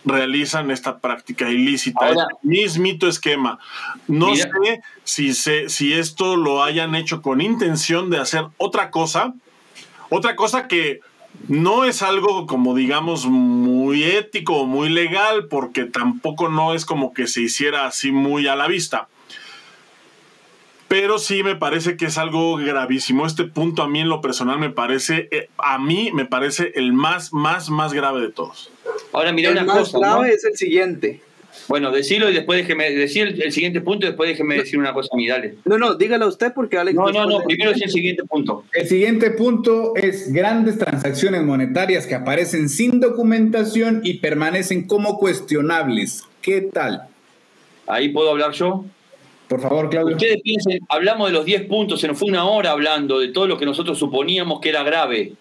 realizan esta práctica ilícita. Ahora, mismito esquema. No sé si, se, si esto lo hayan hecho con intención de hacer otra cosa, otra cosa que no es algo como digamos muy ético o muy legal, porque tampoco no es como que se hiciera así muy a la vista pero sí me parece que es algo gravísimo. Este punto a mí en lo personal me parece, eh, a mí me parece el más, más, más grave de todos.
Ahora mira una
cosa. El más grave es el siguiente.
Bueno, decirlo y después déjeme decir el, siguiente punto y después déjeme decir una cosa a mí, dale.
No, no, dígalo usted porque Alex.
No, no, no, primero es el siguiente punto.
El siguiente punto es grandes transacciones monetarias que aparecen sin documentación y permanecen como cuestionables. ¿Qué tal?
Ahí puedo hablar yo.
Por favor, Claudio.
Ustedes piensen, hablamos de los 10 puntos, se nos fue una hora hablando de todo lo que nosotros suponíamos que era grave.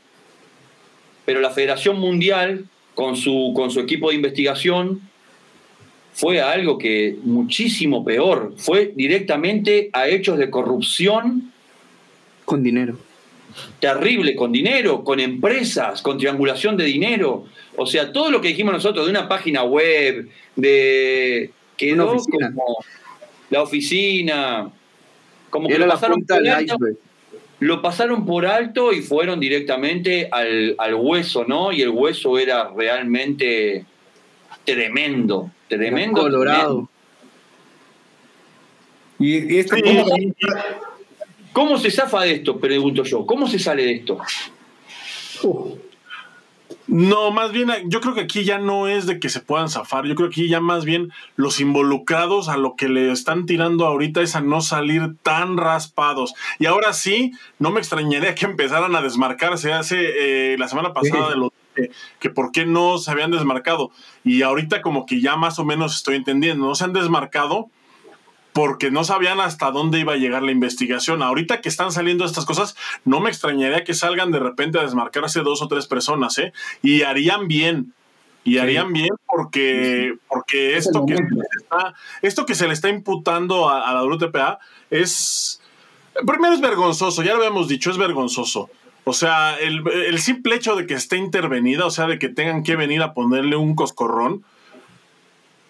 Pero la Federación Mundial, con su, con su equipo de investigación, fue a algo que muchísimo peor. Fue directamente a hechos de corrupción.
Con dinero.
Terrible, con dinero, con empresas, con triangulación de dinero. O sea, todo lo que dijimos nosotros de una página web, de. Quedó como la oficina, como que lo pasaron, por alto, lo pasaron por alto y fueron directamente al, hueso, ¿no? Y el hueso era realmente tremendo, tremendo.
Colorado.
Y, este ¿Cómo se zafa de esto? Pregunto yo. ¿Cómo se sale de esto?
No, más bien, yo creo que aquí ya no es de que se puedan zafar. Yo creo que aquí ya más bien los involucrados a lo que le están tirando ahorita es a no salir tan raspados. Y ahora sí, no me extrañaría que empezaran a desmarcarse hace eh, la semana pasada de lo que por qué no se habían desmarcado. Y ahorita como que ya más o menos estoy entendiendo, no se han desmarcado porque no sabían hasta dónde iba a llegar la investigación. Ahorita que están saliendo estas cosas, no me extrañaría que salgan de repente a desmarcarse dos o tres personas, ¿eh? Y harían bien. Y harían bien porque, porque esto, que esto que se le está imputando a, la WTPA es. Primero es vergonzoso, ya lo habíamos dicho, es vergonzoso. O sea, el, el simple hecho de que esté intervenida, o sea, de que tengan que venir a ponerle un coscorrón,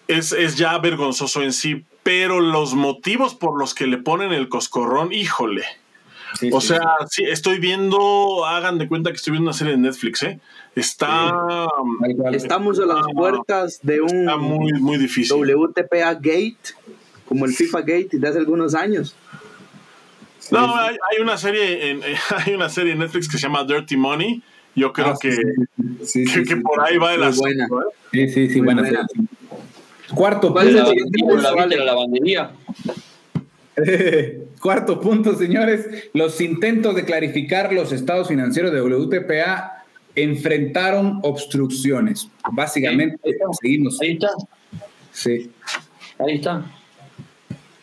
es, es ya vergonzoso en sí pero los motivos por los que le ponen el coscorrón, híjole. o sea, sí. estoy viendo, hagan de cuenta que estoy viendo una serie de Netflix, ¿eh? Está.
Estamos a las puertas de un.
Está muy, muy difícil.
WTPA Gate, como el FIFA Gate de hace algunos años.
No, hay, una serie en, hay una serie en Netflix que se llama Dirty Money. Yo creo ah, que, que, por ahí va el asunto.
¿eh? Sí, sí, sí, buena. buena Cuarto Cuarto punto, señores. Los intentos de clarificar los estados financieros de WTPA enfrentaron obstrucciones. Básicamente,
ahí seguimos. Ahí está.
Sí.
Ahí está.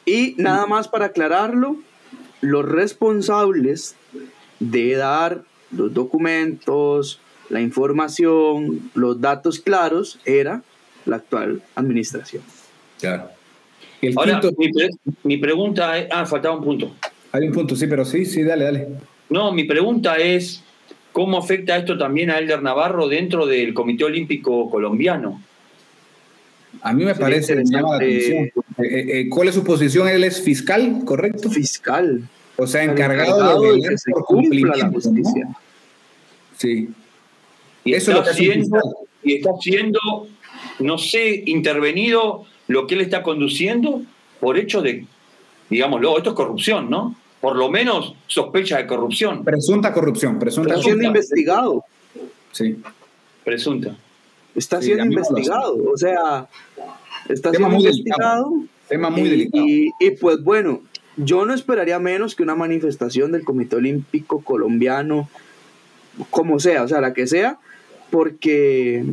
Y nada más para aclararlo, los responsables de dar los documentos, la información, los datos claros, era la actual administración.
Claro.
Ahora, mi, pregunta es. Ah, faltaba un punto.
Hay un punto, sí, pero sí, sí, dale, dale.
No, mi pregunta es: ¿cómo afecta esto también a Elder Navarro dentro del Comité Olímpico Colombiano?
A mí me parece, me llama la atención. Eh, eh, eh, ¿Cuál es su posición? Él es fiscal, ¿correcto?
Fiscal.
O sea, encargado, de,
que se cumpla la justicia.
Sí.
Y Eso está, haciendo, y está haciendo no sé, intervenido lo que él está conduciendo por hecho de, digámoslo, esto es corrupción, ¿no? Por lo menos sospecha de corrupción.
Presunta corrupción, presunta.
Está siendo investigado.
Sí.
Presunta.
Está siendo investigado, o sea, está siendo investigado.
Tema muy delicado.
Y, y pues bueno, yo no esperaría menos que una manifestación del Comité Olímpico Colombiano, como sea, o sea, la que sea, porque,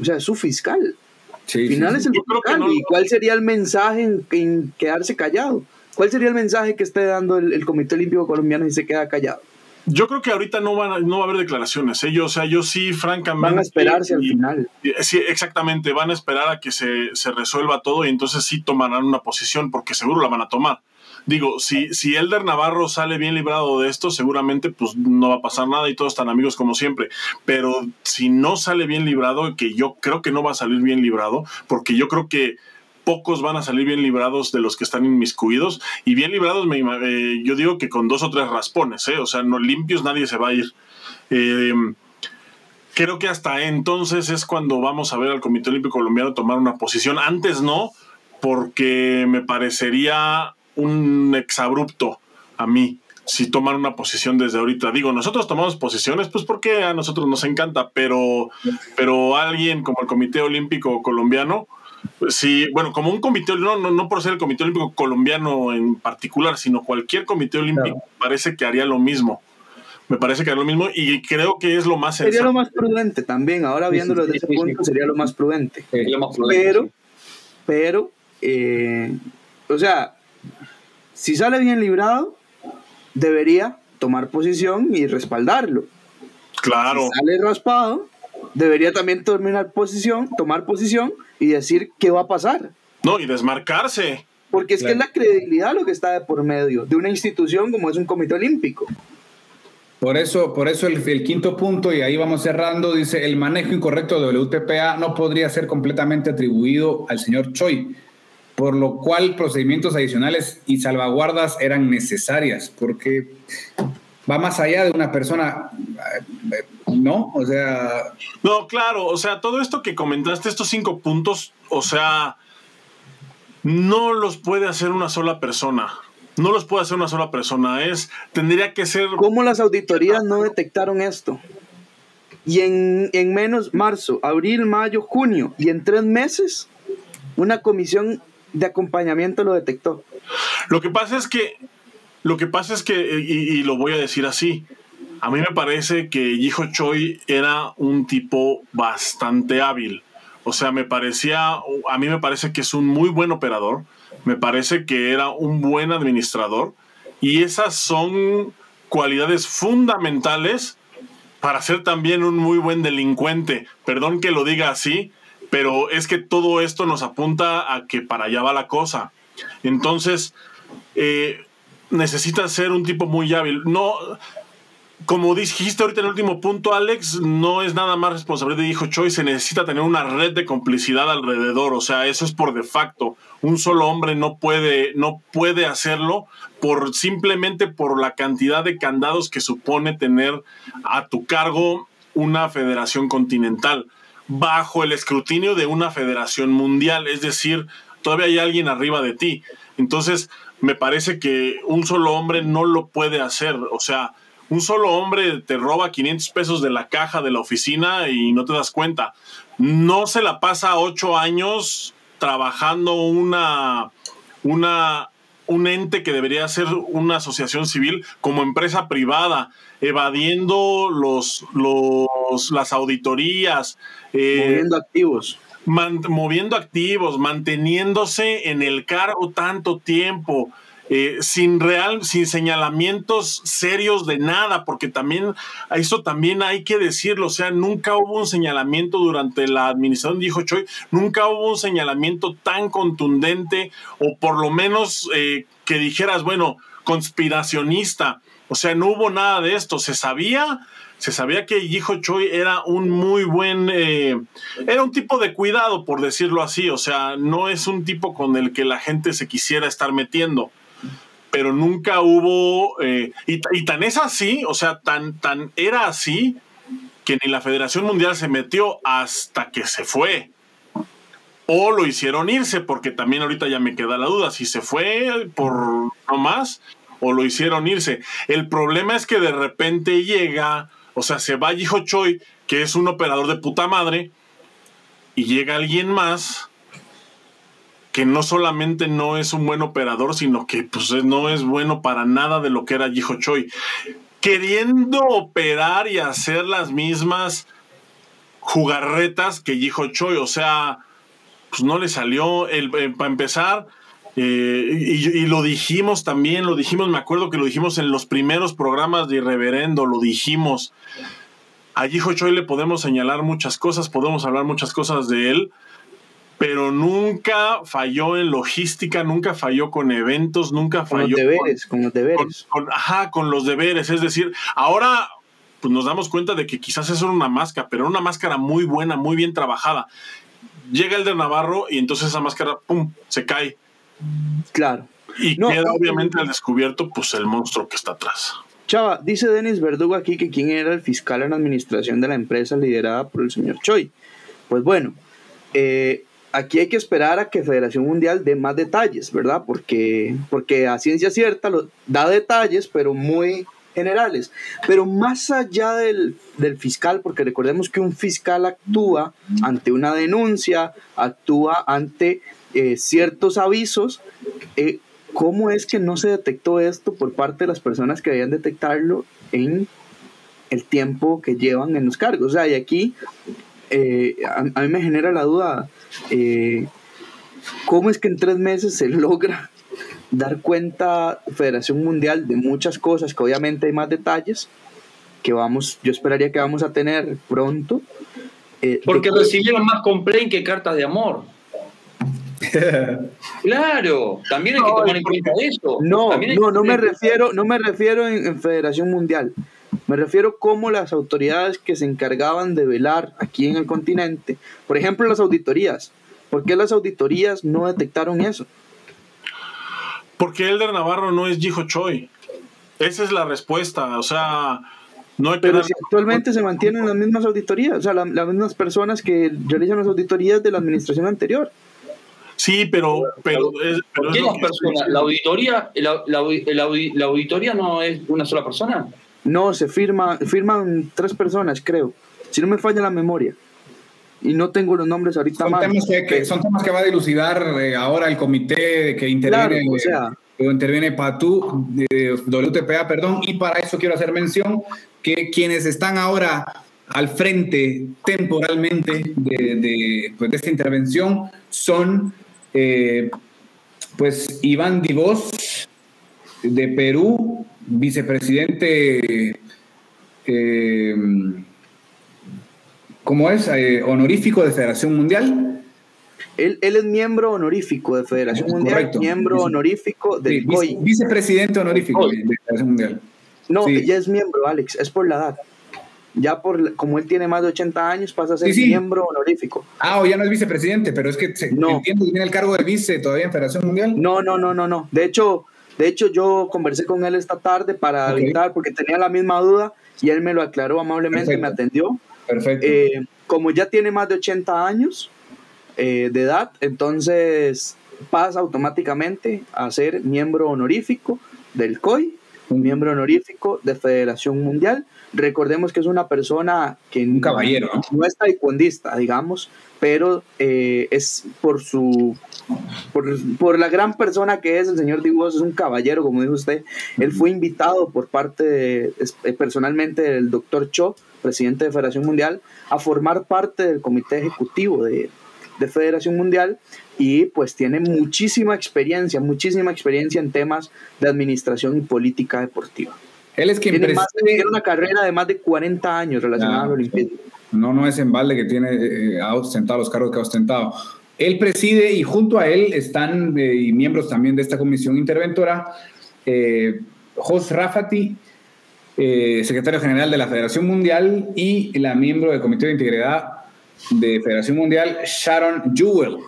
o sea, es su fiscal. Al final es el fiscal. ¿Y cuál sería el mensaje en, quedarse callado? ¿Cuál sería el mensaje que esté dando el, Comité Olímpico Colombiano si se queda callado?
Yo creo que ahorita no, van no va a haber declaraciones. ¿eh? o sea, yo sí, francamente.
Van a esperarse al final.
Sí, exactamente. Van a esperar a que se, se, resuelva todo y entonces sí tomarán una posición, porque seguro la van a tomar digo, si, si Elder Navarro sale bien librado de esto, seguramente pues no va a pasar nada y todos están amigos como siempre. Pero si no sale bien librado, que yo creo que no va a salir bien librado, porque yo creo que pocos van a salir bien librados de los que están inmiscuidos. Y bien librados, me, eh, yo digo que con dos o tres raspones, ¿eh? o sea, no limpios nadie se va a ir. Eh, creo que hasta entonces es cuando vamos a ver al Comité Olímpico Colombiano tomar una posición. Antes no, porque me parecería un exabrupto a mí si toman una posición desde ahorita. Digo, nosotros tomamos posiciones, pues porque a nosotros nos encanta, pero, pero alguien como el Comité Olímpico Colombiano, pues sí, bueno, como un comité, no, no, no por ser el Comité Olímpico Colombiano en particular, sino cualquier comité olímpico, parece que haría lo mismo. Me parece que haría lo mismo y creo que es lo más
Sería lo más prudente también, ahora viéndolo desde ese punto, sería lo más prudente. pero, pero, eh, o sea, si sale bien librado, debería tomar posición y respaldarlo.
Claro.
Si sale raspado, debería también tomar posición, tomar posición y decir qué va a pasar.
No, y desmarcarse.
Porque es que es la credibilidad lo que está de por medio de una institución como es un comité olímpico.
Por eso, por eso el, el, quinto punto, y ahí vamos cerrando, dice, el manejo incorrecto de WTPA no podría ser completamente atribuido al señor Choi, por lo cual procedimientos adicionales y salvaguardas eran necesarias, porque va más allá de una persona, eh, ¿no? O sea...
No, claro, o sea, todo esto que comentaste, estos cinco puntos, o sea, no los puede hacer una sola persona. No los puede hacer una sola persona, es, tendría que ser...
¿Cómo las auditorías no detectaron esto? Y en, en menos, marzo, abril, mayo, junio, y en tres meses, una comisión de acompañamiento lo detectó.
Lo que pasa es que, lo que pasa es que, y, y lo voy a decir así, a mí me parece que Yijo Choi era un tipo bastante hábil. O sea, me parecía, a mí me parece que es un muy buen operador, me parece que era un buen administrador y esas son cualidades fundamentales para ser también un muy buen delincuente. Perdón que lo diga así, pero es que todo esto nos apunta a que para allá va la cosa. Entonces, eh, necesita ser un tipo muy hábil. No, como dijiste ahorita en el último punto, Alex, no es nada más responsabilidad de Hijo Choi, se necesita tener una red de complicidad alrededor, o sea, eso es por de facto. Un solo hombre no puede, no puede hacerlo por simplemente por la cantidad de candados que supone tener a tu cargo una federación continental bajo el escrutinio de una federación mundial, es decir, todavía hay alguien arriba de ti. Entonces, me parece que un solo hombre no lo puede hacer, o sea, un solo hombre te roba 500 pesos de la caja de la oficina y no te das cuenta. No se la pasa ocho años trabajando una, una, un ente que debería ser una asociación civil como empresa privada, evadiendo los, los, las auditorías.
Eh, moviendo activos.
moviendo activos, manteniéndose en el cargo tanto tiempo. Eh, sin real, sin señalamientos serios de nada, porque también eso también hay que decirlo, o sea, nunca hubo un señalamiento durante la administración, dijo Choi, nunca hubo un señalamiento tan contundente o por lo menos eh, que dijeras, bueno, conspiracionista, o sea, no hubo nada de esto, se sabía, se sabía que Yijo Choi era un muy buen, eh, era un tipo de cuidado, por decirlo así, o sea, no es un tipo con el que la gente se quisiera estar metiendo pero nunca hubo, eh, y, tan es así, o sea, tan, tan era así, que ni la Federación Mundial se metió hasta que se fue. O lo hicieron irse, porque también ahorita ya me queda la duda, si se fue por no más o lo hicieron irse. El problema es que de repente llega, o sea, se va Yiho Choi, que es un operador de puta madre, y llega alguien más que no solamente no es un buen operador, sino que pues, no es bueno para nada de lo que era Yiho Choi. Queriendo operar y hacer las mismas jugarretas que Yiho Choi, o sea, pues no le salió. El, eh, para empezar, eh, y, lo dijimos también, lo dijimos, me acuerdo que lo dijimos en los primeros programas de Irreverendo, lo dijimos. A Yiho Choi le podemos señalar muchas cosas, podemos hablar muchas cosas de él, pero nunca falló en logística, nunca falló con eventos, nunca falló. Con
los deberes, con, los deberes.
ajá, con los deberes. Es decir, ahora pues nos damos cuenta de que quizás es una máscara, pero una máscara muy buena, muy bien trabajada. Llega el de Navarro y entonces esa máscara, ¡pum!, se cae.
Claro.
Y queda obviamente al descubierto pues el monstruo que está atrás.
Chava, dice Denis Verdugo aquí que quién era el fiscal en la administración de la empresa liderada por el señor Choi. Pues bueno, eh, aquí hay que esperar a que Federación Mundial dé más detalles, ¿verdad? Porque, porque a ciencia cierta lo, da detalles, pero muy generales. Pero más allá del, fiscal, porque recordemos que un fiscal actúa ante una denuncia, actúa ante eh, ciertos avisos, eh, ¿cómo es que no se detectó esto por parte de las personas que debían detectarlo en el tiempo que llevan en los cargos? O sea, y aquí eh, a, mí me genera la duda, eh, ¿cómo es que en tres meses se logra dar cuenta Federación Mundial de muchas cosas, que obviamente hay más detalles, que vamos, yo esperaría que vamos a tener pronto?
Eh, Porque recibieron más complaint que cartas de amor. claro, también hay que tomar en cuenta eso.
No, no, no me refiero, no me refiero en Federación Mundial. Me refiero como las autoridades que se encargaban de velar aquí en el continente, por ejemplo las auditorías, ¿por qué las auditorías no detectaron eso?
Porque Elder Navarro no es Jijo Choi. Esa es la respuesta. O sea, no hay
Pero si actualmente se mantienen las mismas auditorías, o sea, las mismas personas que realizan las auditorías de la administración anterior.
Sí, pero. pero,
¿Qué personas? ¿La auditoría, la auditoría no es una sola persona?
No, se firma, firman tres personas, creo. si no me falla la memoria. Y no tengo los nombres ahorita
son
más.
Temas que, son temas que va a dilucidar eh, ahora el comité que interviene.
Claro, o sea,
interviene PATU, de WTPA, perdón, y para eso quiero hacer mención que quienes están ahora al frente temporalmente de, pues, de esta intervención son eh, pues Iván Divos de Perú, vicepresidente, eh, ¿cómo es? Eh, honorífico de Federación Mundial.
Él, él, es miembro honorífico de Federación Mundial, Correcto. miembro honorífico del
sí, Vicepresidente honorífico de Federación Mundial.
No, sí. ya es miembro, Alex, es por la edad. Ya por como él tiene más de 80 años, pasa a ser sí. miembro honorífico.
Ah, o ya no es vicepresidente, pero es que se, no. entiendo que tiene el cargo de vice todavía en Federación Mundial.
No, no, no, no, no. De hecho, de hecho yo conversé con él esta tarde para okay. evitar, porque tenía la misma duda y él me lo aclaró amablemente, Perfecto. me atendió.
Perfecto.
Eh, como ya tiene más de 80 años eh, de edad, entonces pasa automáticamente a ser miembro honorífico del COI, un miembro honorífico de Federación Mundial. Recordemos que es una persona que
un caballero,
no, no es taekwondista, digamos, pero eh, es por su por, por, la gran persona que es el señor Dibos, es un caballero, como dijo usted. Él fue invitado por parte de, eh, personalmente del doctor Cho, presidente de Federación Mundial, a formar parte del comité ejecutivo de, de Federación Mundial y pues tiene muchísima experiencia, muchísima experiencia en temas de administración y política deportiva.
Él es quien
tiene, más, tiene una carrera de más de 40 años relacionada al Olimpismo.
No, no es en balde que tiene, eh, ha ostentado los cargos que ha ostentado. Él preside y junto a él están eh, y miembros también de esta comisión interventora, eh, Jos Rafati, eh, secretario general de la Federación Mundial, y la miembro del Comité de Integridad de Federación Mundial, Sharon Jewell.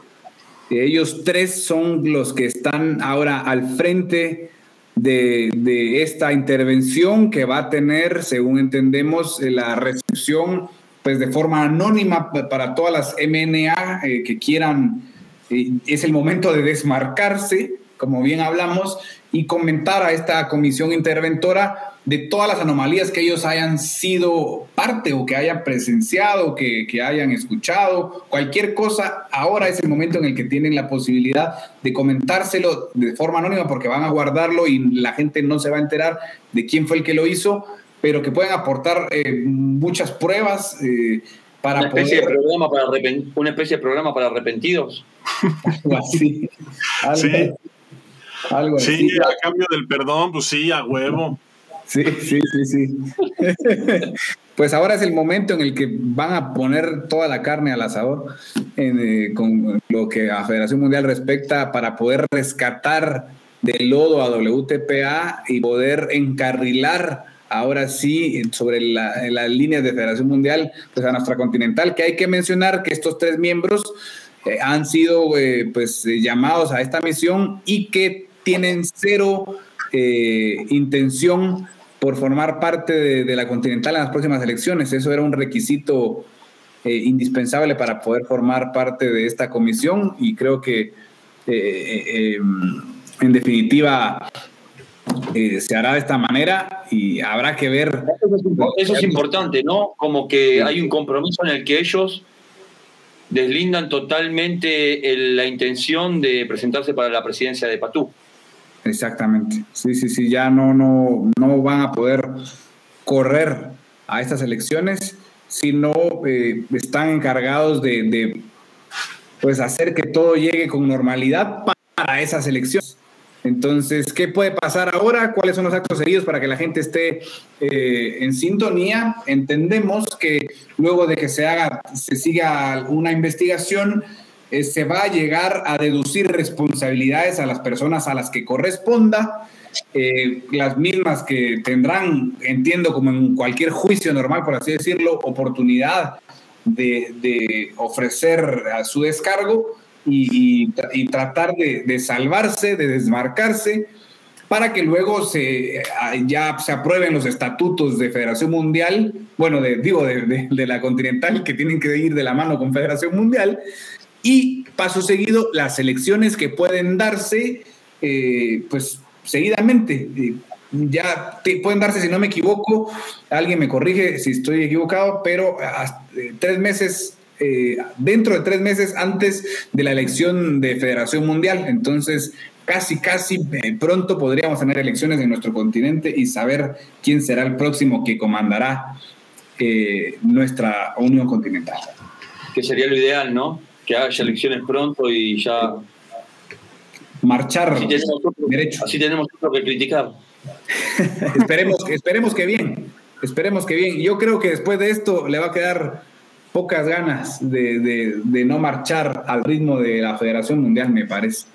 Ellos tres son los que están ahora al frente de, de, esta intervención que va a tener, según entendemos, la recepción pues de forma anónima para todas las MNA eh, que quieran. Eh, es el momento de desmarcarse, como bien hablamos, y comentar a esta comisión interventora de todas las anomalías que ellos hayan sido parte o que hayan presenciado, que, que, hayan escuchado, cualquier cosa, ahora es el momento en el que tienen la posibilidad de comentárselo de forma anónima porque van a guardarlo y la gente no se va a enterar de quién fue el que lo hizo, pero que pueden aportar eh, muchas pruebas eh, para
una especie,
poder...
de programa para una especie de programa para arrepentidos.
algo así. Algo,
sí.
Algo
sí,
así.
a cambio del perdón, pues sí, a huevo.
Sí, sí, sí, sí. pues ahora es el momento en el que van a poner toda la carne al asador en, eh, con lo que a Federación Mundial respecta para poder rescatar del lodo a WTPA y poder encarrilar ahora sí sobre las la líneas de Federación Mundial pues a nuestra continental, que hay que mencionar que estos tres miembros eh, han sido eh, pues llamados a esta misión y que tienen cero eh, intención por formar parte de, de, la Continental en las próximas elecciones. Eso era un requisito eh, indispensable para poder formar parte de esta comisión y creo que eh, en definitiva se hará de esta manera y habrá que ver.
Eso es importante, ¿no? Como que hay un compromiso en el que ellos deslindan totalmente el, la intención de presentarse para la presidencia de Patú.
Exactamente. Sí, sí, sí, ya no, no, no van a poder correr a estas elecciones, sino eh, están encargados de, de, pues hacer que todo llegue con normalidad para esas elecciones. Entonces, ¿qué puede pasar ahora? ¿Cuáles son los actos seguidos para que la gente esté eh, en sintonía? Entendemos que luego de que se haga, se siga una investigación, eh, se va a llegar a deducir responsabilidades a las personas a las que corresponda, eh, las mismas que tendrán, entiendo como en cualquier juicio normal, por así decirlo, oportunidad de, ofrecer a su descargo y, tratar de, salvarse, de desmarcarse, para que luego se, ya se aprueben los estatutos de Federación Mundial, bueno, digo, de la Continental, que tienen que ir de la mano con Federación Mundial, y paso seguido las elecciones que pueden darse, eh, pues seguidamente. Eh, ya pueden darse, si no me equivoco, alguien me corrige si estoy equivocado, pero eh, tres meses, eh, dentro de tres meses antes de la elección de Federación Mundial. Entonces, casi, casi pronto podríamos tener elecciones en nuestro continente y saber quién será el próximo que comandará nuestra Unión Continental.
Que sería lo ideal, ¿no? Que haya elecciones pronto y ya
marchar
así tenemos, derecho. Así tenemos que criticar.
esperemos, esperemos que bien, esperemos que bien. Yo creo que después de esto le va a quedar pocas ganas de, no marchar al ritmo de la Federación Mundial, me parece.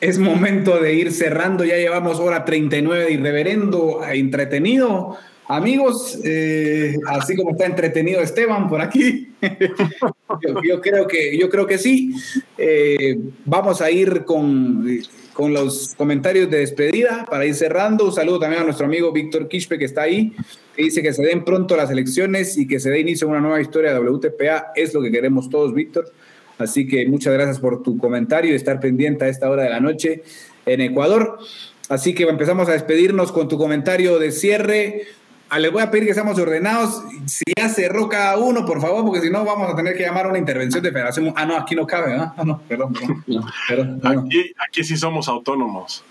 Es momento de ir cerrando, ya llevamos hora 39 de irreverendo, entretenido. Amigos, eh, así como está entretenido Esteban por aquí, yo, creo, que, yo creo que sí. Eh, vamos a ir con con los comentarios de despedida para ir cerrando. Un saludo también a nuestro amigo Víctor Quispe que está ahí, que dice que se den pronto las elecciones y que se dé inicio a una nueva historia de WTPA. Es lo que queremos todos, Víctor. Así que muchas gracias por tu comentario y estar pendiente a esta hora de la noche en Ecuador. Así que empezamos a despedirnos con tu comentario de cierre. Ah, les voy a pedir que seamos ordenados. Si ya cerró cada uno, por favor, porque si no vamos a tener que llamar a una intervención de federación. Ah, no, aquí no cabe, ¿no? Ah, no, perdón,
perdón. Aquí, aquí sí somos autónomos.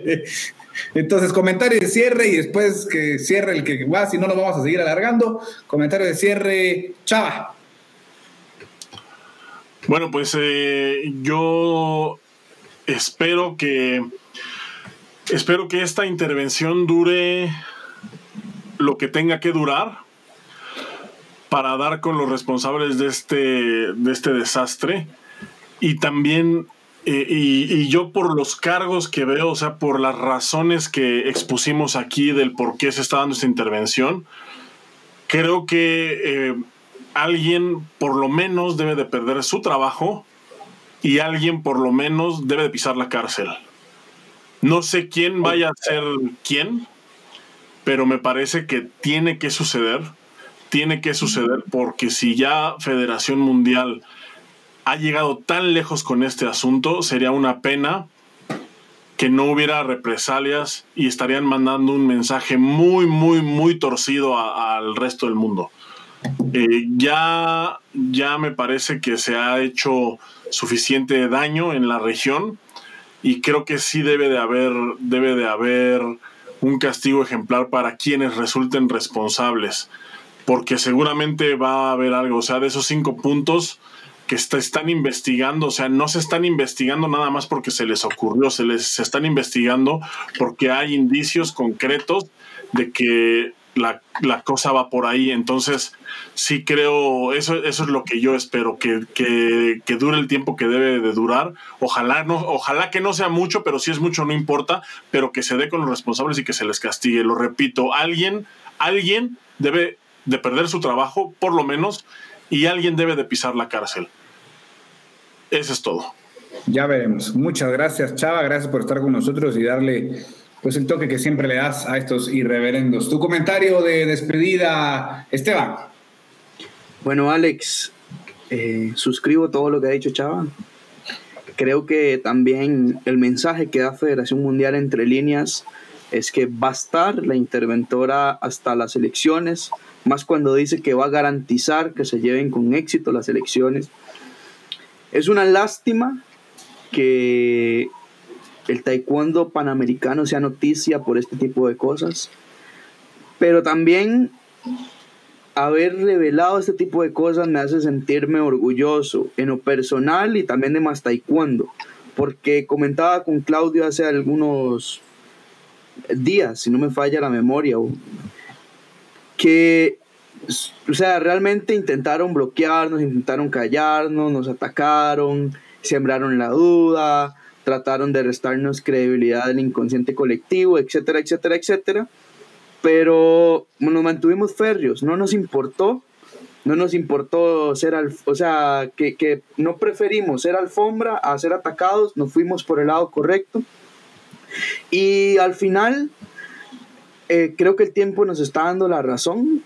Entonces, comentario de cierre y después que cierre el que va, si no nos vamos a seguir alargando. Comentario de cierre, Chava.
Bueno, pues eh, yo espero que espero que esta intervención dure lo que tenga que durar para dar con los responsables de este, de este desastre. Y también, eh, y, yo por los cargos que veo, o sea, por las razones que expusimos aquí del por qué se está dando esta intervención, creo que eh, alguien por lo menos debe de perder su trabajo y alguien por lo menos debe de pisar la cárcel. No sé quién vaya a ser quién, pero me parece que tiene que suceder, tiene que suceder porque si ya Federación Mundial ha llegado tan lejos con este asunto, sería una pena que no hubiera represalias y estarían mandando un mensaje muy, muy, muy torcido al resto del mundo. Eh, ya, ya me parece que se ha hecho suficiente daño en la región y creo que sí debe de haber, debe de haber un castigo ejemplar para quienes resulten responsables, porque seguramente va a haber algo, o sea, de esos cinco puntos que se están investigando, o sea, no se están investigando nada más porque se les ocurrió, se les se están investigando porque hay indicios concretos de que la, cosa va por ahí. Entonces, sí creo, eso, eso es lo que yo espero, que, dure el tiempo que debe de durar. Ojalá, no, ojalá que no sea mucho, pero si es mucho no importa, pero que se dé con los responsables y que se les castigue. Lo repito, alguien, alguien debe de perder su trabajo, por lo menos, y alguien debe de pisar la cárcel. Eso es todo.
Ya veremos. Muchas gracias, Chava. Gracias por estar con nosotros y darle pues el toque que siempre le das a estos irreverendos. Tu comentario de despedida, Esteban.
Bueno, Alex, eh, suscribo todo lo que ha dicho Chava. Creo que también el mensaje que da Federación Mundial entre líneas es que va a estar la interventora hasta las elecciones, más cuando dice que va a garantizar que se lleven con éxito las elecciones. Es una lástima que el taekwondo panamericano sea noticia por este tipo de cosas, pero también haber revelado este tipo de cosas me hace sentirme orgulloso en lo personal y también de más taekwondo, porque comentaba con Claudio hace algunos días, si no me falla la memoria, que, o sea, realmente intentaron bloquearnos, intentaron callarnos, nos atacaron, sembraron la duda, trataron de restarnos credibilidad del inconsciente colectivo, etcétera, etcétera, etcétera. Pero nos mantuvimos férreos, no nos importó, no nos importó ser, o sea, que, no preferimos ser alfombra a ser atacados, nos fuimos por el lado correcto. Y al final, eh, creo que el tiempo nos está dando la razón.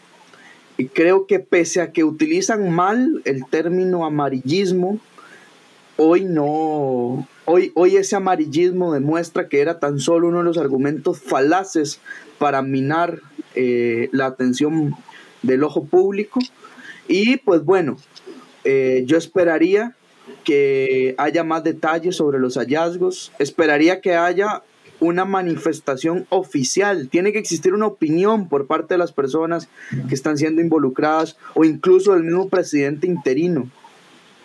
Y creo que pese a que utilizan mal el término amarillismo, hoy no, hoy, hoy ese amarillismo demuestra que era tan solo uno de los argumentos falaces para minar eh, la atención del ojo público. Y pues bueno, eh, yo esperaría que haya más detalles sobre los hallazgos, esperaría que haya una manifestación oficial, tiene que existir una opinión por parte de las personas que están siendo involucradas o incluso del mismo presidente interino.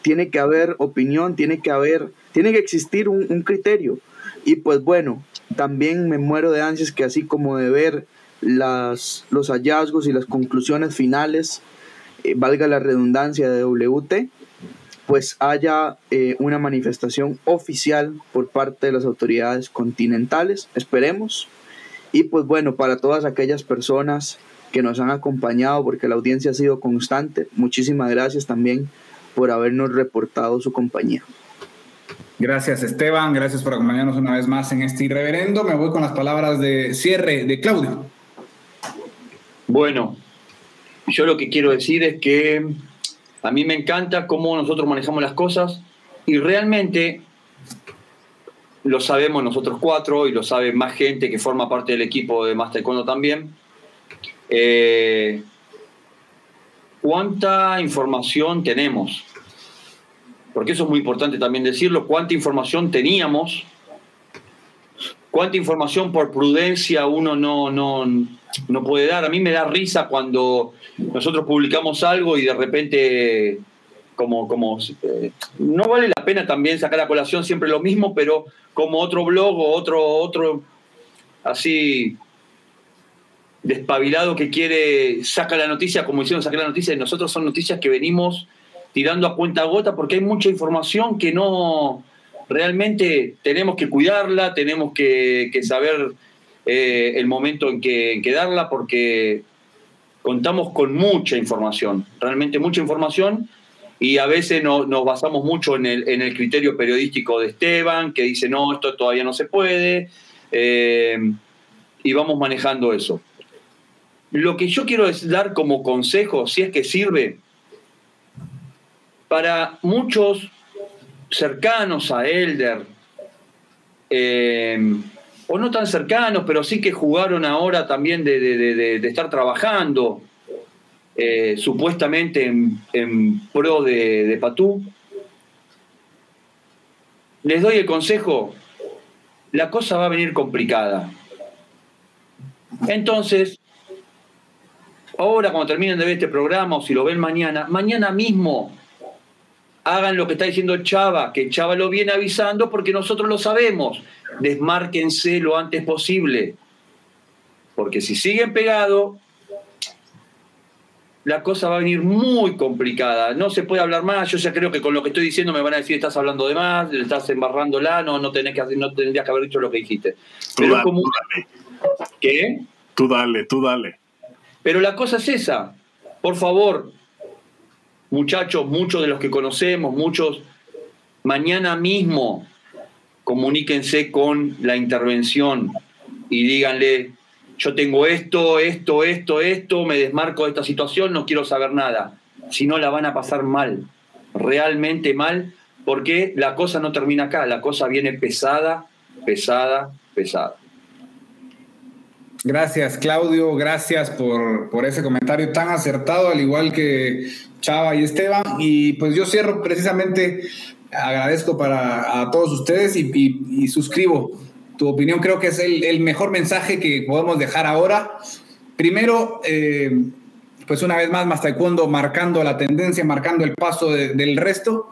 Tiene que haber opinión, tiene que haber, tiene que existir un, criterio. Y pues bueno, también me muero de ansias que así como de ver las, los hallazgos y las conclusiones finales, eh, valga la redundancia de WT, pues haya eh, una manifestación oficial por parte de las autoridades continentales, esperemos. Y pues bueno, para todas aquellas personas que nos han acompañado, porque la audiencia ha sido constante, muchísimas gracias también por habernos reportado su compañía.
Gracias Esteban, gracias por acompañarnos una vez más en este irreverendo. Me voy con las palabras de cierre de Claudio.
Bueno, yo lo que quiero decir es que a mí me encanta cómo nosotros manejamos las cosas y realmente lo sabemos nosotros cuatro y lo sabe más gente que forma parte del equipo de Master Taekwondo también. Eh, ¿Cuánta información tenemos? Porque eso es muy importante también decirlo. ¿Cuánta información teníamos? ¿Cuánta información por prudencia uno no, no, no puede dar. A mí me da risa cuando nosotros publicamos algo y de repente, como, como eh, no vale la pena también sacar a colación siempre lo mismo, pero como otro blog o otro, otro así despabilado que quiere saca la noticia, como hicieron sacar la noticia, y nosotros son noticias que venimos tirando a cuenta gota porque hay mucha información que no realmente tenemos que cuidarla, tenemos que, saber eh, el momento en que, darla porque contamos con mucha información, realmente mucha información y a veces nos basamos mucho en el, en el, criterio periodístico de Esteban, que dice, no, esto todavía no se puede, eh, y vamos manejando eso. Lo que yo quiero dar como consejo, si es que sirve, para muchos cercanos a Elder, eh, o no tan cercanos, pero sí que jugaron ahora también de, estar trabajando eh, supuestamente en, pro de, Patú. Les doy el consejo, la cosa va a venir complicada. Entonces, ahora cuando terminen de ver este programa o si lo ven mañana, mañana mismo hagan lo que está diciendo Chava, que Chava lo viene avisando porque nosotros lo sabemos desmárquense lo antes posible, porque si siguen pegados, la cosa va a venir muy complicada. No se puede hablar más. Yo ya creo que con lo que estoy diciendo me van a decir estás hablando de más, estás embarrándola, no, no, tenés que, no tendrías que haber dicho lo que dijiste.
Pero como...
¿Qué?
Tú dale, tú dale.
Pero la cosa es esa. Por favor, muchachos, muchos de los que conocemos, muchos, mañana mismo comuníquense con la intervención y díganle, yo tengo esto, esto, esto, esto, me desmarco de esta situación, no quiero saber nada. Si no, la van a pasar mal, realmente mal, porque la cosa no termina acá, la cosa viene pesada, pesada, pesada.
Gracias, Claudio. Gracias por, por, ese comentario tan acertado, al igual que Chava y Esteban. Y pues yo cierro precisamente agradezco para a todos ustedes y, suscribo tu opinión. Creo que es el, mejor mensaje que podemos dejar ahora. Primero, eh, pues una vez más, más taekwondo marcando la tendencia, marcando el paso del resto.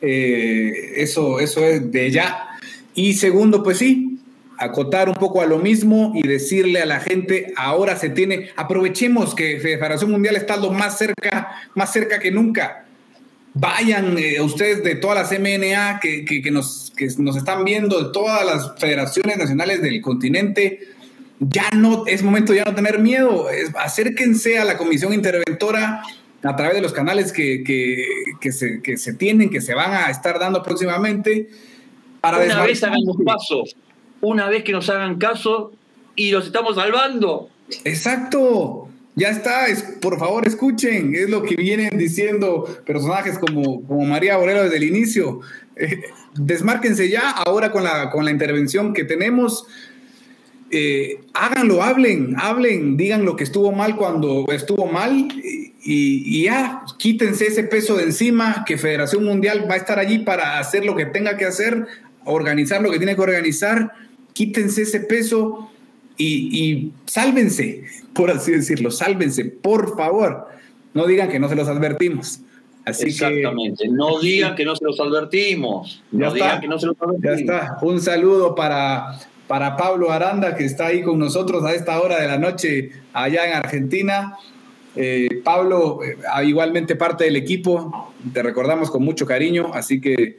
Eh, eso, eso es de ya. Y segundo, pues sí, acotar un poco a lo mismo y decirle a la gente, ahora se tiene, aprovechemos que Federación Mundial está lo más cerca, más cerca que nunca vayan eh, ustedes de todas las MNA que, nos, nos están viendo, de todas las federaciones nacionales del continente, ya no es momento ya no tener miedo, acérquense a la comisión interventora a través de los canales que, se, que se tienen, que se van a estar dando próximamente.
Para una vez hagan los pasos, una vez que nos hagan caso y los estamos salvando.
Exacto. Ya está, es, por favor escuchen, es lo que vienen diciendo personajes como, como María Borelo desde el inicio. Eh, desmárquense ya ahora con la, con la intervención que tenemos. Eh, háganlo, hablen, hablen, digan lo que estuvo mal cuando estuvo mal y, y, ya, quítense ese peso de encima, que Federación Mundial va a estar allí para hacer lo que tenga que hacer, organizar lo que tiene que organizar, quítense ese peso y, y sálvense, por así decirlo, sálvense, por favor. No digan que no se los advertimos. Así
Exactamente, no digan que no se los advertimos. No digan que no se los advertimos.
Ya está. Un saludo para, para Pablo Aranda, que está ahí con nosotros a esta hora de la noche allá en Argentina. Eh, Pablo, eh, igualmente parte del equipo, te recordamos con mucho cariño, así que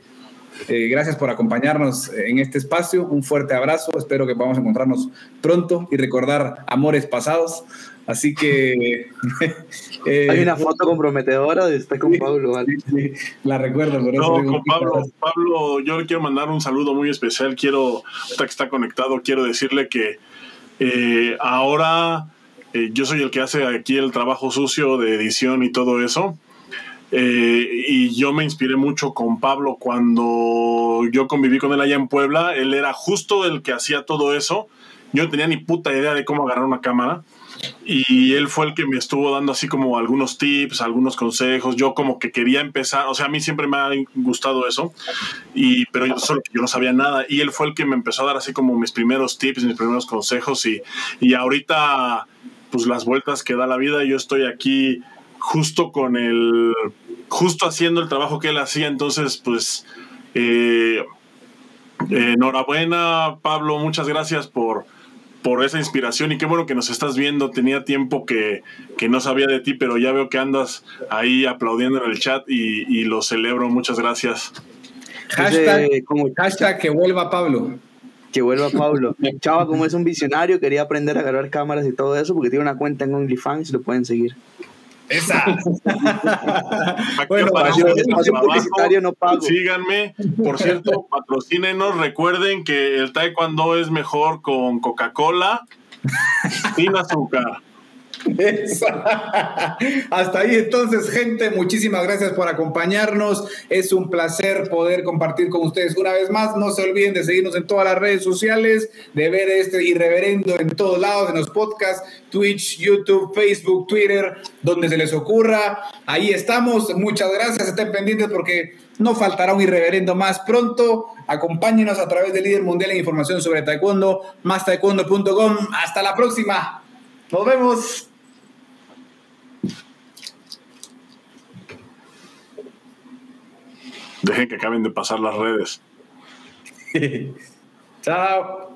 eh, gracias por acompañarnos en este espacio. Un fuerte abrazo. Espero que podamos encontrarnos pronto y recordar amores pasados. Así que.
Eh, Hay una foto comprometedora de estar con Pablo.
la recuerdo, por
eso. No, con Pablo, Pablo, yo le quiero mandar un saludo muy especial. Quiero, hasta que está conectado, quiero decirle que eh, ahora yo soy el que hace aquí el trabajo sucio de edición y todo eso. Eh, y yo me inspiré mucho con Pablo cuando yo conviví con él allá en Puebla. Él era justo el que hacía todo eso. Yo no tenía ni puta idea de cómo agarrar una cámara. Y él fue el que me estuvo dando así como algunos tips, algunos consejos. Yo como que quería empezar, o sea, a mí siempre me ha gustado eso, y, pero yo solo yo no sabía nada. Y él fue el que me empezó a dar así como mis primeros tips, mis primeros consejos. Y, y ahorita, pues las vueltas que da la vida, yo estoy aquí justo con el, justo haciendo el trabajo que él hacía, entonces pues eh, enhorabuena Pablo, muchas gracias por, por esa inspiración y qué bueno que nos estás viendo, tenía tiempo que, no sabía de ti, pero ya veo que andas ahí aplaudiendo en el chat y, lo celebro, muchas gracias.
Hashtag, que vuelva Pablo
que vuelva Pablo. Chava, como es un visionario, quería aprender a agarrar cámaras y todo eso, porque tiene una cuenta en OnlyFans, lo pueden seguir.
Esa.
bueno, espacio publicitario no pago. Síganme. Por cierto, patrocínenos. Recuerden que el taekwondo es mejor con Coca-Cola sin azúcar.
Hasta ahí entonces, gente, muchísimas gracias por acompañarnos. Es un placer poder compartir con ustedes una vez más. No se olviden de seguirnos en todas las redes sociales, de ver este irreverendo en todos lados, en los podcasts, Twitch, YouTube, Facebook, Twitter, donde se les ocurra. Ahí estamos. Muchas gracias. Estén pendientes porque no faltará un irreverendo más pronto. Acompáñenos a través del líder mundial en información sobre taekwondo, más taekwondo.com. Hasta la próxima. Nos vemos.
Dejen que acaben de pasar las redes.
Chao.